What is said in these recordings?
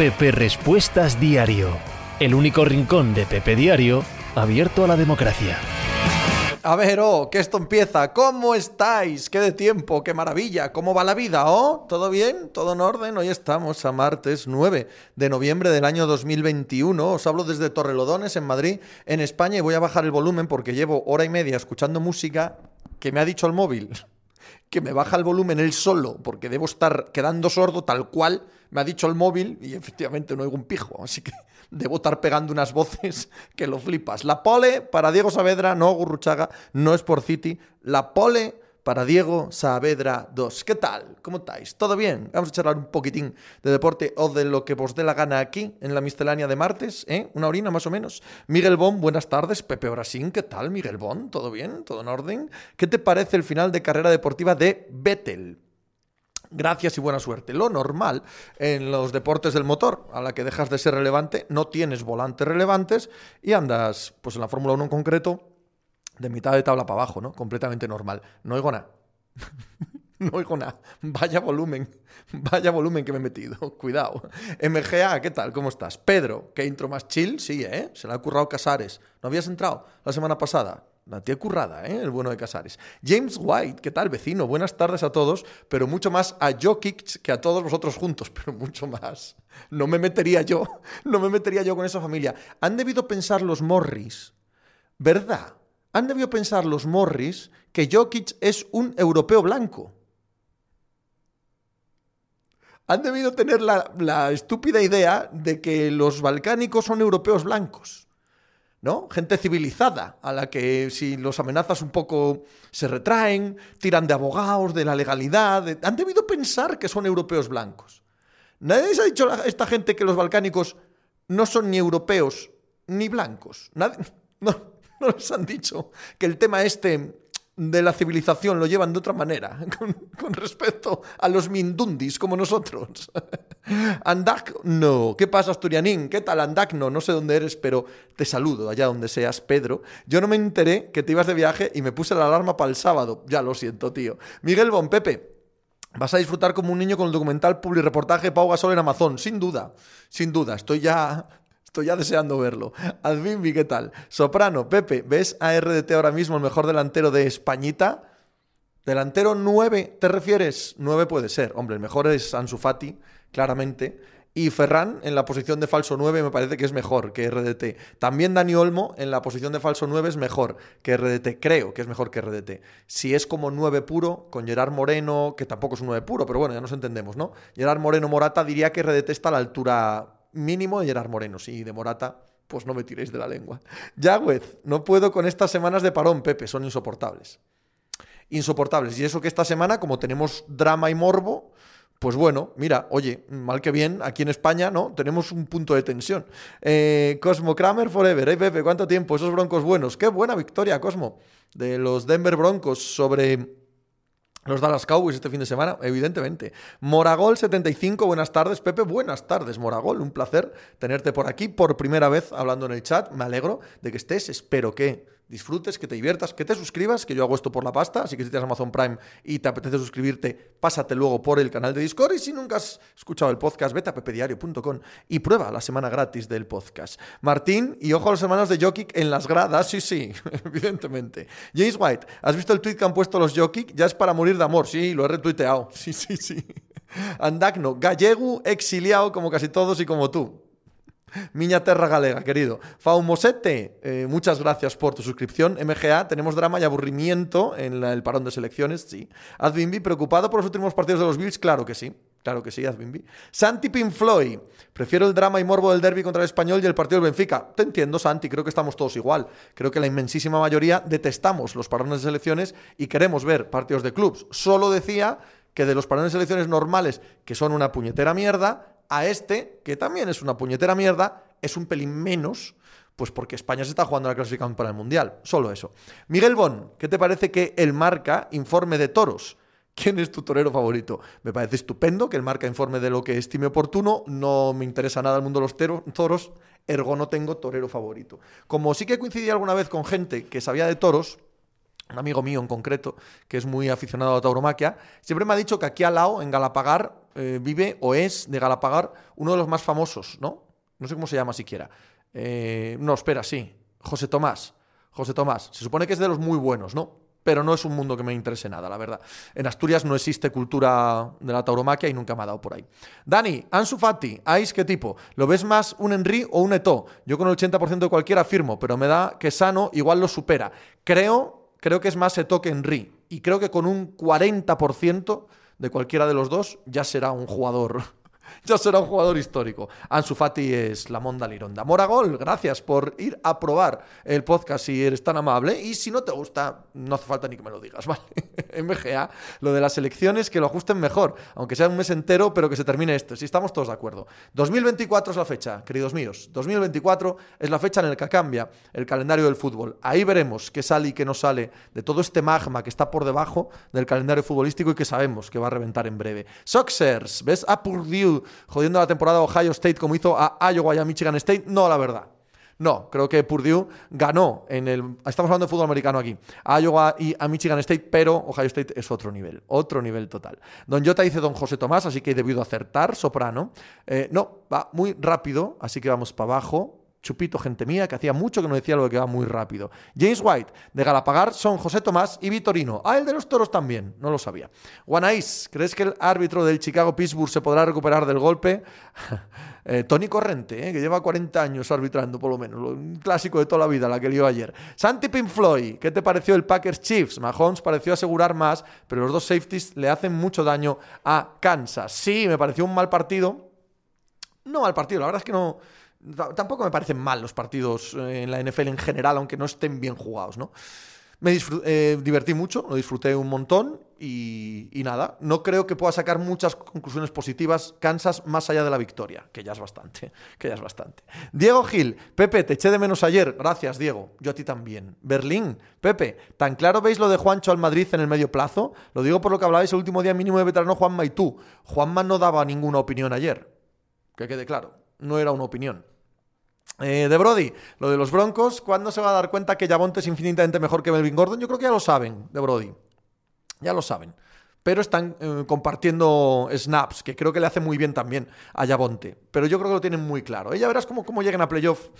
Pepe Respuestas Diario, el único rincón de Pepe Diario abierto a la democracia. A ver, oh, que esto empieza. ¿Cómo estáis? ¿Qué de tiempo? ¡Qué maravilla! ¿Cómo va la vida? ¿Oh? ¿Todo bien? ¿Todo en orden? Hoy estamos a martes 9 de noviembre del año 2021. Os hablo desde Torrelodones, en Madrid, en España, y voy a bajar el volumen porque llevo hora y media escuchando música que me ha dicho el móvil que me baja el volumen él solo, porque debo estar quedando sordo tal cual me ha dicho el móvil y efectivamente no oigo un pijo, así que debo estar pegando unas voces que lo flipas. La pole para Diego Saavedra, no Gurruchaga, no es por City. La pole para Diego Saavedra 2. ¿Qué tal? ¿Cómo estáis? ¿Todo bien? Vamos a charlar un poquitín de deporte o de lo que os dé la gana aquí en la miscelánea de martes, ¿eh? Una orina más o menos. Miguel Bon, buenas tardes. Pepe Orasín, ¿qué tal, Miguel Bon? ¿Todo bien? ¿Todo en orden? ¿Qué te parece el final de carrera deportiva de Vettel? Gracias y buena suerte. Lo normal en los deportes del motor, a la que dejas de ser relevante, no tienes volantes relevantes y andas, pues en la Fórmula 1 en concreto, de mitad de tabla para abajo, ¿no? Completamente normal. No oigo nada. no oigo nada. Vaya volumen. Vaya volumen que me he metido. Cuidado. MGA, ¿qué tal? ¿Cómo estás? Pedro, ¿qué intro más chill? Sí, ¿eh? Se le ha currado Casares. ¿No habías entrado la semana pasada? La tía currada, ¿eh? El bueno de Casares. James White, ¿qué tal, vecino? Buenas tardes a todos, pero mucho más a Jokic que a todos vosotros juntos, pero mucho más. No me metería yo, no me metería yo con esa familia. Han debido pensar los Morris, ¿verdad? Han debido pensar los Morris que Jokic es un europeo blanco. Han debido tener la, estúpida idea de que los balcánicos son europeos blancos. ¿no? Gente civilizada, a la que si los amenazas un poco se retraen, tiran de abogados, de la legalidad. Han debido pensar que son europeos blancos. Nadie les ha dicho a esta gente que los balcánicos no son ni europeos ni blancos. Nadie, no, no les han dicho que el tema este de la civilización lo llevan de otra manera, con, respecto a los mindundis como nosotros. Andak, no. ¿Qué pasa, Asturianín? ¿Qué tal, Andak? No, sé dónde eres, pero te saludo allá donde seas, Pedro. Yo no me enteré que te ibas de viaje y me puse la alarma para el sábado. Ya lo siento, tío. Miguel Bon, Pepe. Vas a disfrutar como un niño con el documental Publi-reportaje Pau Gasol en Amazon, sin duda, sin duda. Estoy ya Estoy ya deseando verlo. Adminvi, ¿qué tal? Soprano, Pepe, ¿ves a RDT ahora mismo el mejor delantero de Españita? Delantero 9, ¿te refieres? 9 puede ser. Hombre, el mejor es Ansu Fati, claramente. Y Ferran en la posición de falso 9 me parece que es mejor que RDT. También Dani Olmo en la posición de falso 9 es mejor que RDT. Creo que es mejor que RDT. Si es como 9 puro, con Gerard Moreno, que tampoco es un 9 puro, pero bueno, ya nos entendemos, ¿no? Gerard Moreno Morata diría que RDT está a la altura mínimo de Gerard Moreno. Sí, de Morata, pues no me tiréis de la lengua. Yagüez, no puedo con estas semanas de parón, Pepe, son insoportables. Insoportables. Y eso que esta semana, como tenemos drama y morbo, pues bueno, mira, oye, mal que bien, aquí en España, ¿no? Tenemos un punto de tensión. Eh, Cosmo Kramer Forever, ¿eh, Pepe? ¿Cuánto tiempo? Esos broncos buenos. Qué buena victoria, Cosmo, de los Denver Broncos sobre los Dallas Cowboys este fin de semana, evidentemente. Moragol 75, buenas tardes, Pepe. Buenas tardes, Moragol. Un placer tenerte por aquí por primera vez hablando en el chat. Me alegro de que estés. Espero que disfrutes, que te diviertas, que te suscribas, que yo hago esto por la pasta, así que si tienes Amazon Prime y te apetece suscribirte, pásate luego por el canal de Discord y si nunca has escuchado el podcast, vete a pepediario.com y prueba la semana gratis del podcast. Martín, y ojo a los hermanos de Jokic en las gradas, sí, sí, evidentemente. James White, ¿has visto el tweet que han puesto los Jokic? Ya es para morir de amor, sí, lo he retuiteado, sí, sí, sí. Andagno, gallego, exiliado como casi todos y como tú. Miña Terra Galega, querido. Faumosete, eh, muchas gracias por tu suscripción. MGA, tenemos drama y aburrimiento en el parón de selecciones, sí. Adbimbi, preocupado por los últimos partidos de los Bills, claro que sí. Claro que sí, Adbimbi. Santi Pinfloy, prefiero el drama y morbo del derby contra el español y el partido del Benfica. Te entiendo, Santi, creo que estamos todos igual. Creo que la inmensísima mayoría detestamos los parones de selecciones y queremos ver partidos de clubs. Solo decía que de los parones de selecciones normales, que son una puñetera mierda, a este, que también es una puñetera mierda, es un pelín menos, pues porque España se está jugando la clasificación para el Mundial. Solo eso. Miguel Bon, ¿qué te parece que el marca informe de toros? ¿Quién es tu torero favorito? Me parece estupendo que el marca informe de lo que estime oportuno. No me interesa nada el mundo de los toros, ergo no tengo torero favorito. Como sí que coincidí alguna vez con gente que sabía de toros, un amigo mío en concreto, que es muy aficionado a tauromaquia, siempre me ha dicho que aquí al lado, en Galapagar, eh, vive o es de Galapagar uno de los más famosos, ¿no? No sé cómo se llama siquiera. Eh, no, espera, sí. José Tomás. José Tomás. Se supone que es de los muy buenos, ¿no? Pero no es un mundo que me interese nada, la verdad. En Asturias no existe cultura de la tauromaquia y nunca me ha dado por ahí. Dani, Ansu Fati, Ais, ¿qué tipo? ¿Lo ves más un Henry o un Eto? Yo con el 80% de cualquiera firmo, pero me da que Sano igual lo supera. Creo, creo que es más Eto que Henry. Y creo que con un 40% de cualquiera de los dos ya será un jugador ya será un jugador histórico. Ansu Fati es la monda lironda. Moragol, gracias por ir a probar el podcast si eres tan amable. Y si no te gusta, no hace falta ni que me lo digas, ¿vale? MGA, lo de las elecciones, que lo ajusten mejor, aunque sea un mes entero, pero que se termine esto. Si estamos todos de acuerdo. 2024 es la fecha, queridos míos. 2024 es la fecha en la que cambia el calendario del fútbol. Ahí veremos qué sale y qué no sale de todo este magma que está por debajo del calendario futbolístico y que sabemos que va a reventar en breve. Soxers, ¿ves a Purdue jodiendo la temporada a Ohio State como hizo a Iowa y a Michigan State. No, la verdad. No, creo que Purdue ganó en el. Estamos hablando de fútbol americano aquí. A Iowa y a Michigan State, pero Ohio State es otro nivel. Otro nivel total. Don Jota dice Don José Tomás, así que he debido acertar. Soprano. Eh, no, va muy rápido, así que vamos para abajo. Chupito, gente mía, que hacía mucho que no decía lo que va muy rápido. James White, de Galapagar, son José Tomás y Vitorino. Ah, el de los toros también, no lo sabía. Guanais, ¿crees que el árbitro del Chicago Pittsburgh se podrá recuperar del golpe? Eh, Tony Corrente, eh, que lleva 40 años arbitrando, por lo menos. Un clásico de toda la vida, la que lió ayer. Santi Pinfloy, ¿qué te pareció el Packers Chiefs? Mahomes pareció asegurar más, pero los dos safeties le hacen mucho daño a Kansas. Sí, me pareció un mal partido. No mal partido, la verdad es que no Tampoco me parecen mal los partidos eh, en la NFL en general, aunque no estén bien jugados, ¿no? Me eh, divertí mucho, lo disfruté un montón y, nada, no creo que pueda sacar muchas conclusiones positivas Kansas más allá de la victoria, que ya es bastante, que ya es bastante. Diego Gil, Pepe, te eché de menos ayer, gracias Diego, yo a ti también. Berlín, Pepe, ¿tan claro veis lo de Juancho al Madrid en el medio plazo? Lo digo por lo que hablabais el último día mínimo de veterano Juanma y tú. Juanma no daba ninguna opinión ayer, que quede claro, no era una opinión. Eh, de Brody, lo de los Broncos, ¿cuándo se va a dar cuenta que Yabonte es infinitamente mejor que Melvin Gordon? Yo creo que ya lo saben, de Brody. Ya lo saben. Pero están eh, compartiendo snaps, que creo que le hace muy bien también a Yabonte. Pero yo creo que lo tienen muy claro. ya verás cómo, cómo lleguen a playoff.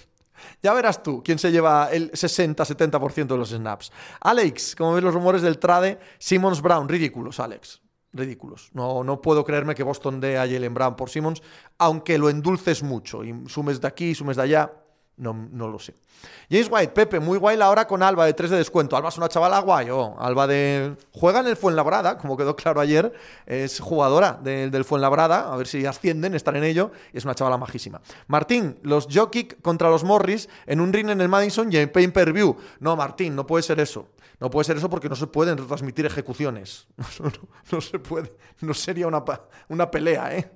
Ya verás tú quién se lleva el 60-70% de los snaps. Alex, como ves los rumores del trade, Simmons Brown, ridículos, Alex ridículos. No, no puedo creerme que Boston dé a Jalen Brown por Simmons, aunque lo endulces mucho y sumes de aquí, sumes de allá. No, no, lo sé. James White, Pepe, muy guay la hora con Alba de 3 de descuento. Alba es una chavala guay, oh, Alba de... Juega en el Fuenlabrada, como quedó claro ayer. Es jugadora del Fuenlabrada, a ver si ascienden, están en ello. Y es una chavala majísima. Martín, los Jokic contra los Morris en un ring en el Madison y en pay per view. No, Martín, no puede ser eso. No puede ser eso porque no se pueden retransmitir ejecuciones. No, se puede. No sería una, una pelea, ¿eh?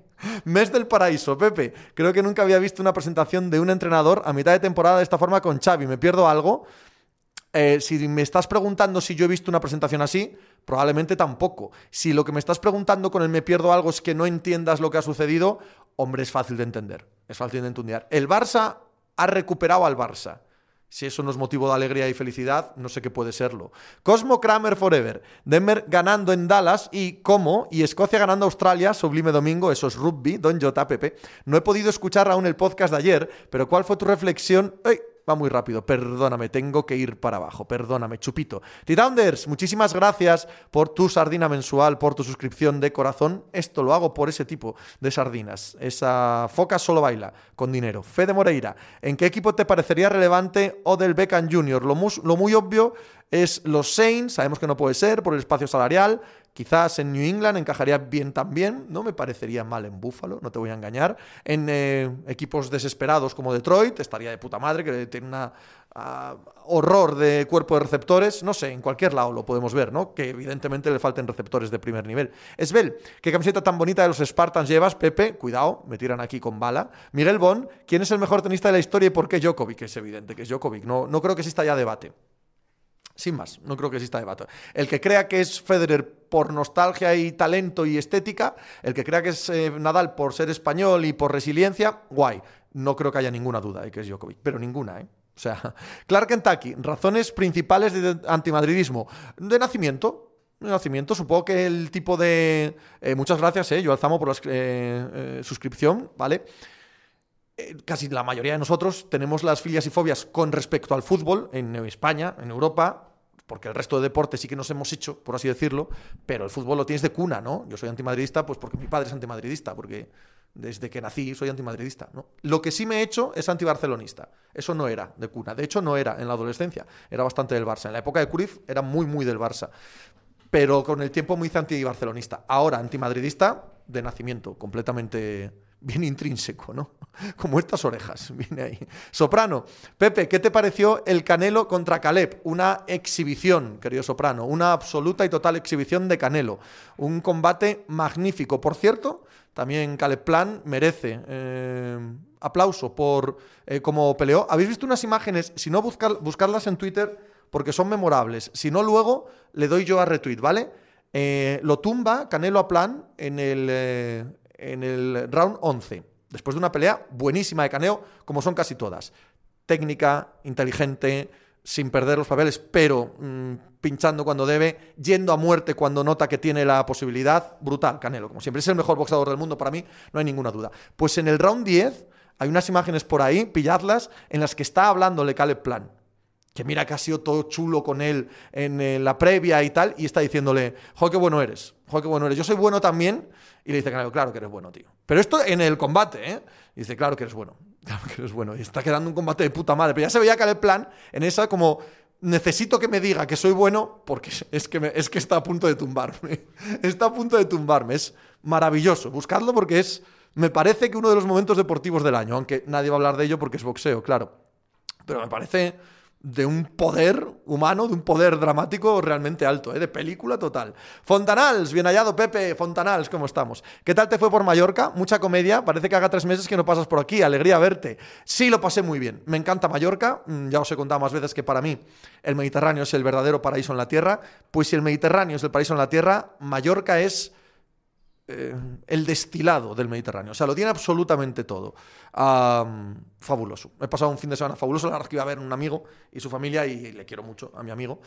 Mes del paraíso, Pepe. Creo que nunca había visto una presentación de un entrenador a mitad de temporada de esta forma con Xavi. ¿Me pierdo algo? Eh, si me estás preguntando si yo he visto una presentación así, probablemente tampoco. Si lo que me estás preguntando con el me pierdo algo es que no entiendas lo que ha sucedido, hombre, es fácil de entender. Es fácil de entender. El Barça ha recuperado al Barça. Si eso no es motivo de alegría y felicidad, no sé qué puede serlo. Cosmo Kramer Forever. Denver ganando en Dallas y cómo. Y Escocia ganando Australia. Sublime domingo. Eso es rugby. Don Jota, Pepe. No he podido escuchar aún el podcast de ayer, pero ¿cuál fue tu reflexión? Va muy rápido, perdóname, tengo que ir para abajo, perdóname, chupito. Titounders, muchísimas gracias por tu sardina mensual, por tu suscripción de corazón. Esto lo hago por ese tipo de sardinas. Esa foca solo baila con dinero. Fede Moreira, ¿en qué equipo te parecería relevante Odell Beckham Jr.? Lo, lo muy obvio es los Saints, sabemos que no puede ser por el espacio salarial, Quizás en New England encajaría bien también, no me parecería mal en Buffalo, no te voy a engañar. En eh, equipos desesperados como Detroit, estaría de puta madre, que tiene un ah, horror de cuerpo de receptores. No sé, en cualquier lado lo podemos ver, ¿no? Que evidentemente le falten receptores de primer nivel. Esbel, ¿qué camiseta tan bonita de los Spartans llevas, Pepe? Cuidado, me tiran aquí con bala. Miguel Bon, ¿quién es el mejor tenista de la historia y por qué Djokovic? Es evidente que es Djokovic, no, no creo que exista ya debate. Sin más, no creo que exista debate. El que crea que es Federer por nostalgia y talento y estética, el que crea que es eh, Nadal por ser español y por resiliencia, guay. No creo que haya ninguna duda de que es Djokovic, pero ninguna, ¿eh? O sea, Clark Kentucky, razones principales de antimadridismo. De nacimiento, de nacimiento. Supongo que el tipo de... eh, muchas gracias, eh, yo Alzamo, por la eh, suscripción, ¿vale? Eh, casi la mayoría de nosotros tenemos las filias y fobias con respecto al fútbol en España, en Europa, porque el resto de deportes sí que nos hemos hecho, por así decirlo, pero el fútbol lo tienes de cuna, ¿no? Yo soy antimadridista, pues porque mi padre es antimadridista, porque desde que nací soy antimadridista, ¿no? Lo que sí me he hecho es antibarcelonista. Eso no era de cuna. De hecho, no era en la adolescencia. Era bastante del Barça. En la época de Cruyff era muy, muy del Barça. Pero con el tiempo me hice antibarcelonista. Ahora antimadridista de nacimiento, completamente bien intrínseco, ¿no? Como estas orejas, viene ahí. Soprano, Pepe, ¿qué te pareció el Canelo contra Caleb? Una exhibición, querido Soprano, una absoluta y total exhibición de Canelo. Un combate magnífico. Por cierto, también Caleb Plan merece eh, aplauso por eh, cómo peleó. ¿Habéis visto unas imágenes? Si no, buscar, buscarlas en Twitter porque son memorables. Si no, luego le doy yo a retweet, ¿vale? Eh, lo tumba Canelo a Plan en el, eh, en el round 11. Después de una pelea buenísima de Canelo, como son casi todas. Técnica, inteligente, sin perder los papeles, pero mmm, pinchando cuando debe, yendo a muerte cuando nota que tiene la posibilidad. Brutal, Canelo, como siempre. Es el mejor boxeador del mundo para mí, no hay ninguna duda. Pues en el round 10 hay unas imágenes por ahí, pilladlas, en las que está hablándole Caleb Plan. Que mira que ha sido todo chulo con él en eh, la previa y tal, y está diciéndole, jo, qué bueno eres, jo, qué bueno eres. Yo soy bueno también. Y le dice, Canelo, claro que eres bueno, tío. Pero esto en el combate, ¿eh? Y dice, claro que eres bueno. Claro que eres bueno. Y está quedando un combate de puta madre. Pero ya se veía que el plan en esa como necesito que me diga que soy bueno porque es que, es que está a punto de tumbarme. Está a punto de tumbarme. Es maravilloso. Buscadlo porque es, me parece que uno de los momentos deportivos del año, aunque nadie va a hablar de ello porque es boxeo, claro. Pero me parece de un poder humano, de un poder dramático realmente alto, ¿eh? de película total. Fontanals, bien hallado Pepe, Fontanals, ¿cómo estamos? ¿Qué tal te fue por Mallorca? Mucha comedia, parece que haga tres meses que no pasas por aquí, alegría verte. Sí, lo pasé muy bien, me encanta Mallorca, mm, ya os he contado más veces que para mí el Mediterráneo es el verdadero paraíso en la Tierra, pues si el Mediterráneo es el paraíso en la Tierra, Mallorca es... Eh, el destilado del Mediterráneo. O sea, lo tiene absolutamente todo. Fabuloso. He pasado un fin de semana fabuloso. La verdad es que iba a ver un amigo y su familia y le quiero mucho a mi amigo.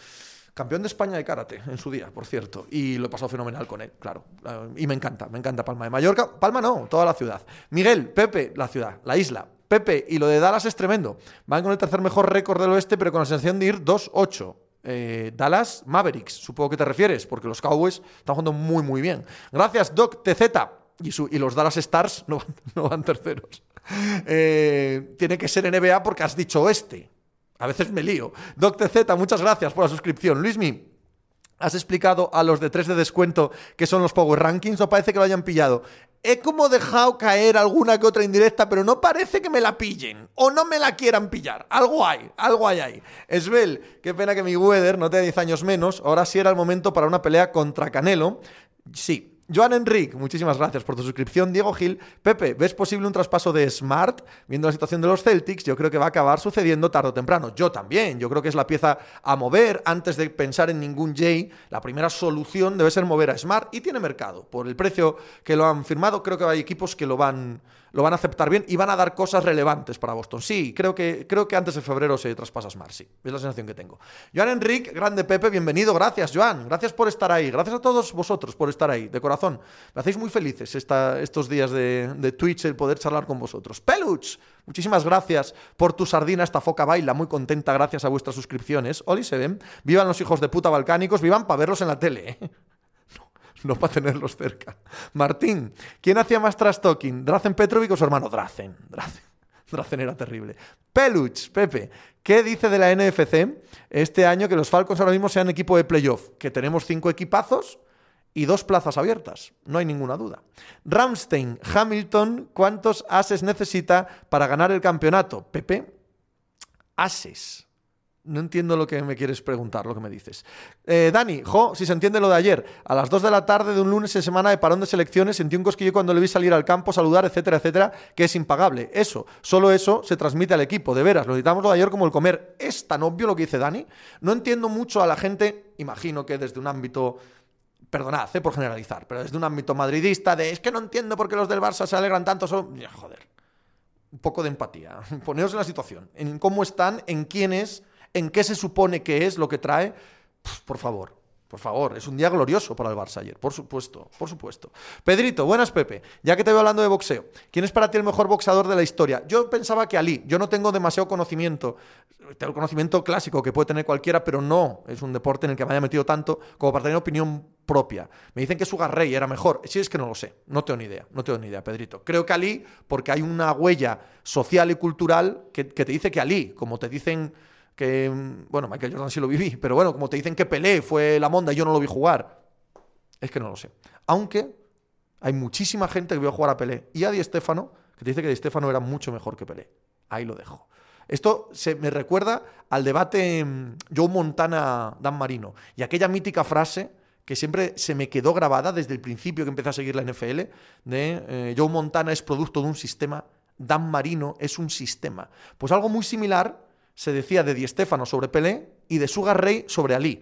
Campeón de España de karate en su día, por cierto. Y lo he pasado fenomenal con él, claro. Uh, y me encanta, me encanta Palma de Mallorca. Palma no, toda la ciudad. Miguel, Pepe, la ciudad, la isla. Pepe, y lo de Dallas es tremendo. Van con el tercer mejor récord del oeste, pero con la sensación de ir 2-8 eh, Dallas Mavericks, supongo que te refieres, porque los Cowboys están jugando muy, muy bien. Gracias, Doc TZ. Y, su, y los Dallas Stars no van, no terceros. Eh, tiene que ser NBA porque has dicho oeste. A veces me lío. Doc TZ, muchas gracias por la suscripción. Luismi, ¿Has explicado a los de 3 de descuento que son los Power Rankings o parece que lo hayan pillado? He como dejado caer alguna que otra indirecta, pero no parece que me la pillen o no me la quieran pillar. Algo hay, algo hay ahí. Esbel, qué pena que mi Weather no tenga 10 años menos. Ahora sí era el momento para una pelea contra Canelo. Sí, Joan Enric, muchísimas gracias por tu suscripción. Diego Gil, Pepe, ¿ves posible un traspaso de Smart? Viendo la situación de los Celtics, yo creo que va a acabar sucediendo tarde o temprano. Yo también, yo creo que es la pieza a mover antes de pensar en ningún Jay. La primera solución debe ser mover a Smart y tiene mercado. Por el precio que lo han firmado, creo que hay equipos que lo van, lo van a aceptar bien y van a dar cosas relevantes para Boston. Sí, creo que, creo que antes de febrero se traspasa Smart, sí. Es la sensación que tengo. Joan Enric, grande Pepe, bienvenido. Gracias, Joan. Gracias por estar ahí. Gracias a todos vosotros por estar ahí, de corazón. Me hacéis muy felices esta, estos días de, Twitch el poder charlar con vosotros. Peluch, muchísimas gracias por tu sardina. Esta foca baila muy contenta gracias a vuestras suscripciones. Oli se ven. Vivan los hijos de puta balcánicos, vivan para verlos en la tele. No, para tenerlos cerca. Martín, ¿quién hacía más trash talking? ¿Drazen Petrovic o su hermano? Drazen. Drazen era terrible. Peluch, Pepe, ¿qué dice de la NFC este año que los Falcons ahora mismo sean equipo de playoff? Que tenemos cinco equipazos y dos plazas abiertas, no hay ninguna duda. Ramstein, Hamilton, ¿cuántos ases necesita para ganar el campeonato? Pepe, ases. No entiendo lo que me quieres preguntar, lo que me dices. Eh, Dani, jo, si se entiende lo de ayer. A las 2 de la tarde de un lunes en semana de parón de selecciones sentí un cosquillo cuando le vi salir al campo, saludar, etcétera, etcétera, que es impagable. Eso, solo eso se transmite al equipo, de veras. Lo necesitamos lo de ayer como el comer. Es tan obvio lo que dice Dani. No entiendo mucho a la gente, imagino que desde un ámbito perdonad eh, por generalizar, pero desde un ámbito madridista de es que no entiendo por qué los del Barça se alegran tanto. Son... Joder, un poco de empatía. Poneos en la situación, en cómo están, en quién es, en qué se supone que es lo que trae. Por favor, Por favor, es un día glorioso para el Barça ayer, por supuesto, por supuesto. Pedrito, buenas Pepe, ya que te veo hablando de boxeo, ¿quién es para ti el mejor boxeador de la historia? Yo pensaba que Ali, yo no tengo demasiado conocimiento, tengo el conocimiento clásico que puede tener cualquiera, pero no es un deporte en el que me haya metido tanto como para tener opinión propia. Me dicen que Sugar Rey era mejor, si es que no lo sé, no tengo ni idea, no tengo ni idea, Pedrito. Creo que Ali, porque hay una huella social y cultural que, que te dice que Ali, como te dicen que, bueno, Michael Jordan sí lo viví, pero bueno, como te dicen que Pelé fue la monda y yo no lo vi jugar, es que no lo sé. Aunque hay muchísima gente que vio jugar a Pelé y a Di Stefano, que te dice que Di Stefano era mucho mejor que Pelé. Ahí lo dejo. Esto se me recuerda al debate mm, Joe Montana-Dan Marino y aquella mítica frase que siempre se me quedó grabada desde el principio que empecé a seguir la NFL, de eh, Joe Montana es producto de un sistema, Dan Marino es un sistema. Pues algo muy similar se decía de Di Stéfano sobre Pelé y de Sugar Ray sobre Ali.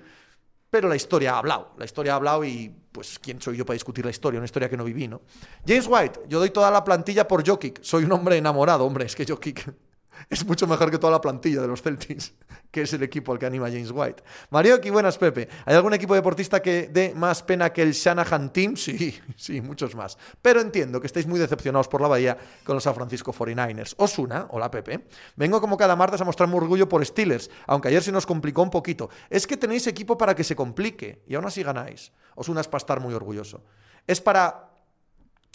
Pero la historia ha hablado, la historia ha hablado y pues quién soy yo para discutir la historia, una historia que no viví, ¿no? James White, yo doy toda la plantilla por Jokic, soy un hombre enamorado, hombre, es que Jokic es mucho mejor que toda la plantilla de los Celtics, que es el equipo al que anima James White. Marioki, buenas, Pepe. ¿Hay algún equipo deportista que dé más pena que el Shanahan Team? Sí, sí, muchos más. Pero entiendo que estáis muy decepcionados por la Bahía con los San Francisco 49ers. Osuna, hola Pepe. Vengo como cada martes a mostrar mi orgullo por Steelers, aunque ayer se nos complicó un poquito. Es que tenéis equipo para que se complique y aún así ganáis. Osuna es para estar muy orgulloso. Es para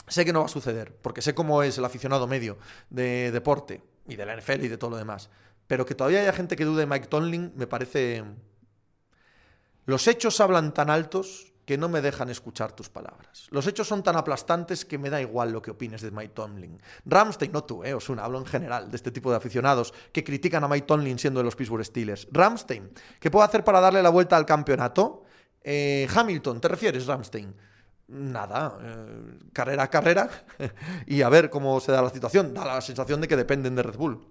sé que no va a suceder, porque sé cómo es el aficionado medio de deporte y de la NFL y de todo lo demás. Pero que todavía haya gente que dude de Mike Tomlin me parece... Los hechos hablan tan altos que no me dejan escuchar tus palabras. Los hechos son tan aplastantes que me da igual lo que opines de Mike Tomlin. Ramstein, no tú, eh, Osuna, hablo en general de este tipo de aficionados que critican a Mike Tomlin siendo de los Pittsburgh Steelers. Ramstein, ¿qué puedo hacer para darle la vuelta al campeonato? Eh, Hamilton, ¿te refieres, Ramstein? Nada, eh, carrera a carrera y a ver cómo se da la situación. Da la sensación de que dependen de Red Bull.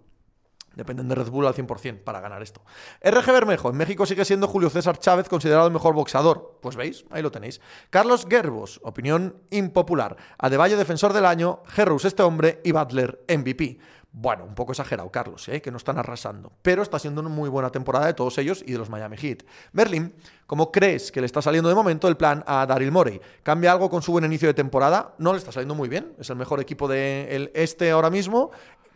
Dependen de Red Bull al 100% para ganar esto. RG Bermejo, en México sigue siendo Julio César Chávez considerado el mejor boxeador. Pues veis, ahí lo tenéis. Carlos Gerbos, opinión impopular. Adebayo, defensor del año. Gerrus, este hombre. Y Butler, MVP. Bueno, un poco exagerado, Carlos, ¿eh? que no están arrasando. Pero está siendo una muy buena temporada de todos ellos y de los Miami Heat. Berlin, ¿cómo crees que le está saliendo de momento el plan a Daryl Morey? ¿Cambia algo con su buen inicio de temporada? No le está saliendo muy bien. Es el mejor equipo del este ahora mismo.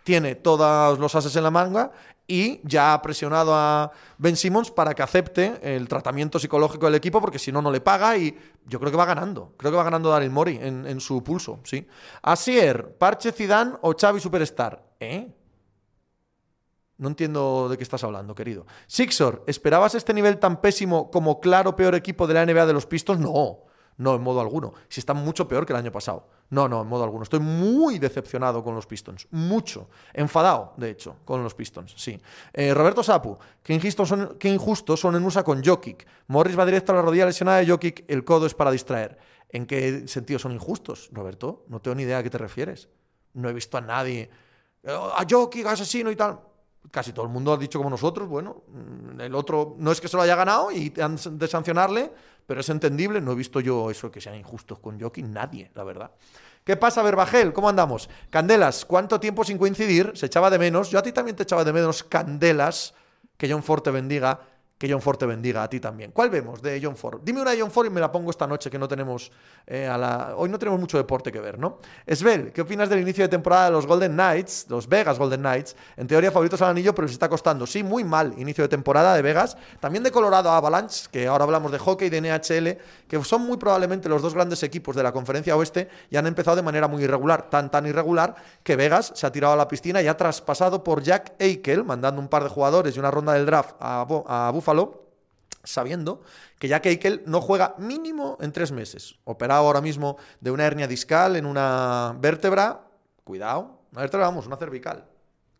Tiene todos los ases en la manga y ya ha presionado a Ben Simmons para que acepte el tratamiento psicológico del equipo, porque si no, no le paga y yo creo que va ganando. Creo que va ganando Daryl en, en su pulso, sí. Asier, Parche Zidane o Xavi Superstar. ¿Eh? No entiendo de qué estás hablando, querido. Sixor, ¿esperabas este nivel tan pésimo como claro peor equipo de la NBA de los Pistons? No. No, en modo alguno. Si está mucho peor que el año pasado. No, no, en modo alguno. Estoy muy decepcionado con los Pistons. Mucho. Enfadado, de hecho, con los Pistons. Sí. Eh, Roberto Sapu, qué injustos son, qué injustos son en USA con Jokic. Morris va directo a la rodilla lesionada de Jokic. El codo es para distraer. ¿En qué sentido son injustos, Roberto? No tengo ni idea a qué te refieres. No he visto a nadie. A Jokic, asesino y tal casi todo el mundo ha dicho como nosotros, bueno, mm, el otro no es que se lo haya ganado y han de sancionarle, pero es entendible, no he visto yo eso que sean injustos con Jokic, nadie, la verdad. ¿Qué pasa, Verbagel? ¿Cómo andamos? Candelas, ¿cuánto tiempo sin coincidir? Se echaba de menos. Yo a ti también te echaba de menos, Candelas. Que John Forte bendiga que John Ford te bendiga a ti también. ¿Cuál vemos de John Ford? Dime una de John Ford y me la pongo esta noche que no tenemos eh, a la... hoy no tenemos mucho deporte que ver, ¿no? Esbel, ¿qué opinas del inicio de temporada de los Golden Knights, los Vegas Golden Knights? En teoría favoritos al anillo, pero les está costando. Sí, muy mal inicio de temporada de Vegas, también de Colorado Avalanche, que ahora hablamos de hockey y de NHL, que son muy probablemente los dos grandes equipos de la conferencia oeste y han empezado de manera muy irregular, tan tan irregular que Vegas se ha tirado a la piscina y ha traspasado por Jack Eichel, mandando un par de jugadores y una ronda del draft a, a Buffalo sabiendo que Jack Eichel no juega mínimo en tres meses. Operado ahora mismo de una hernia discal en una vértebra. Cuidado. Una vértebra, vamos, una cervical.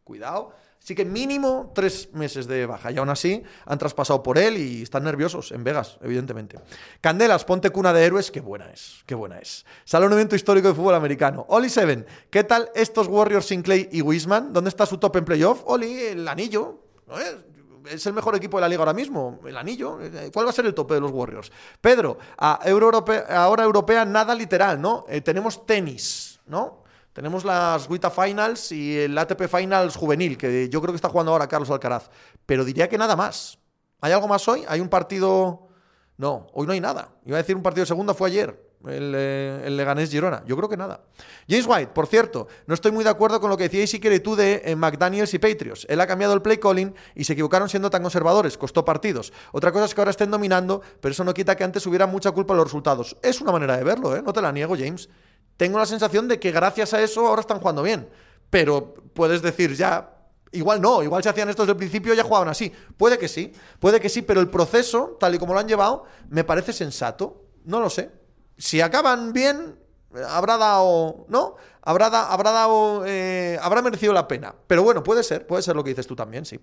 Cuidado. Así que mínimo tres meses de baja. Y aún así han traspasado por él y están nerviosos en Vegas, evidentemente. Candelas, ponte cuna de héroes. Qué buena es, qué buena es. Sale un evento histórico de fútbol americano. Oli Seven, ¿qué tal estos Warriors sin Clay y Wisman? ¿Dónde está su top en playoff? Oli, el anillo. ¿No es el mejor equipo de la liga ahora mismo, el anillo. ¿Cuál va a ser el tope de los Warriors? Pedro, a Euro ahora europea nada literal, ¿no? Eh, tenemos tenis, ¿no? Tenemos las WITA Finals y el ATP Finals juvenil, que yo creo que está jugando ahora Carlos Alcaraz. Pero diría que nada más. ¿Hay algo más hoy? ¿Hay un partido No, hoy no hay nada. Iba a decir un partido de segunda, fue ayer. El, eh, el, Leganés Girona. Yo creo que nada. James White, por cierto, no estoy muy de acuerdo con lo que decíais si queréis tú de eh, McDaniels y Patriots. Él ha cambiado el play calling y se equivocaron siendo tan conservadores, costó partidos. Otra cosa es que ahora estén dominando, pero eso no quita que antes hubiera mucha culpa de los resultados. Es una manera de verlo, ¿eh? No te la niego, James. Tengo la sensación de que gracias a eso ahora están jugando bien. Pero puedes decir ya, Igual no, igual si hacían esto desde el principio ya jugaban así. Puede que sí, puede que sí, pero el proceso, tal y como lo han llevado, me parece sensato. No lo sé. Si acaban bien, habrá dado, ¿no? Habrá, habrá dado, eh, habrá merecido la pena. Pero bueno, puede ser, puede ser lo que dices tú también, sí.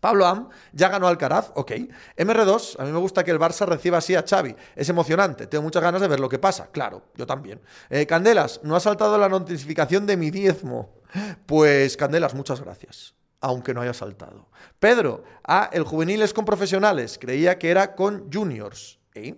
Pablo Am ya ganó Alcaraz, ok. MR2, a mí me gusta que el Barça reciba así a Xavi. Es emocionante, tengo muchas ganas de ver lo que pasa. Claro, yo también. Eh, Candelas, no ha saltado la notificación de mi diezmo. Pues Candelas, muchas gracias. Aunque no haya saltado. Pedro, ah, el juvenil es con profesionales. Creía que era con juniors. ¿Eh?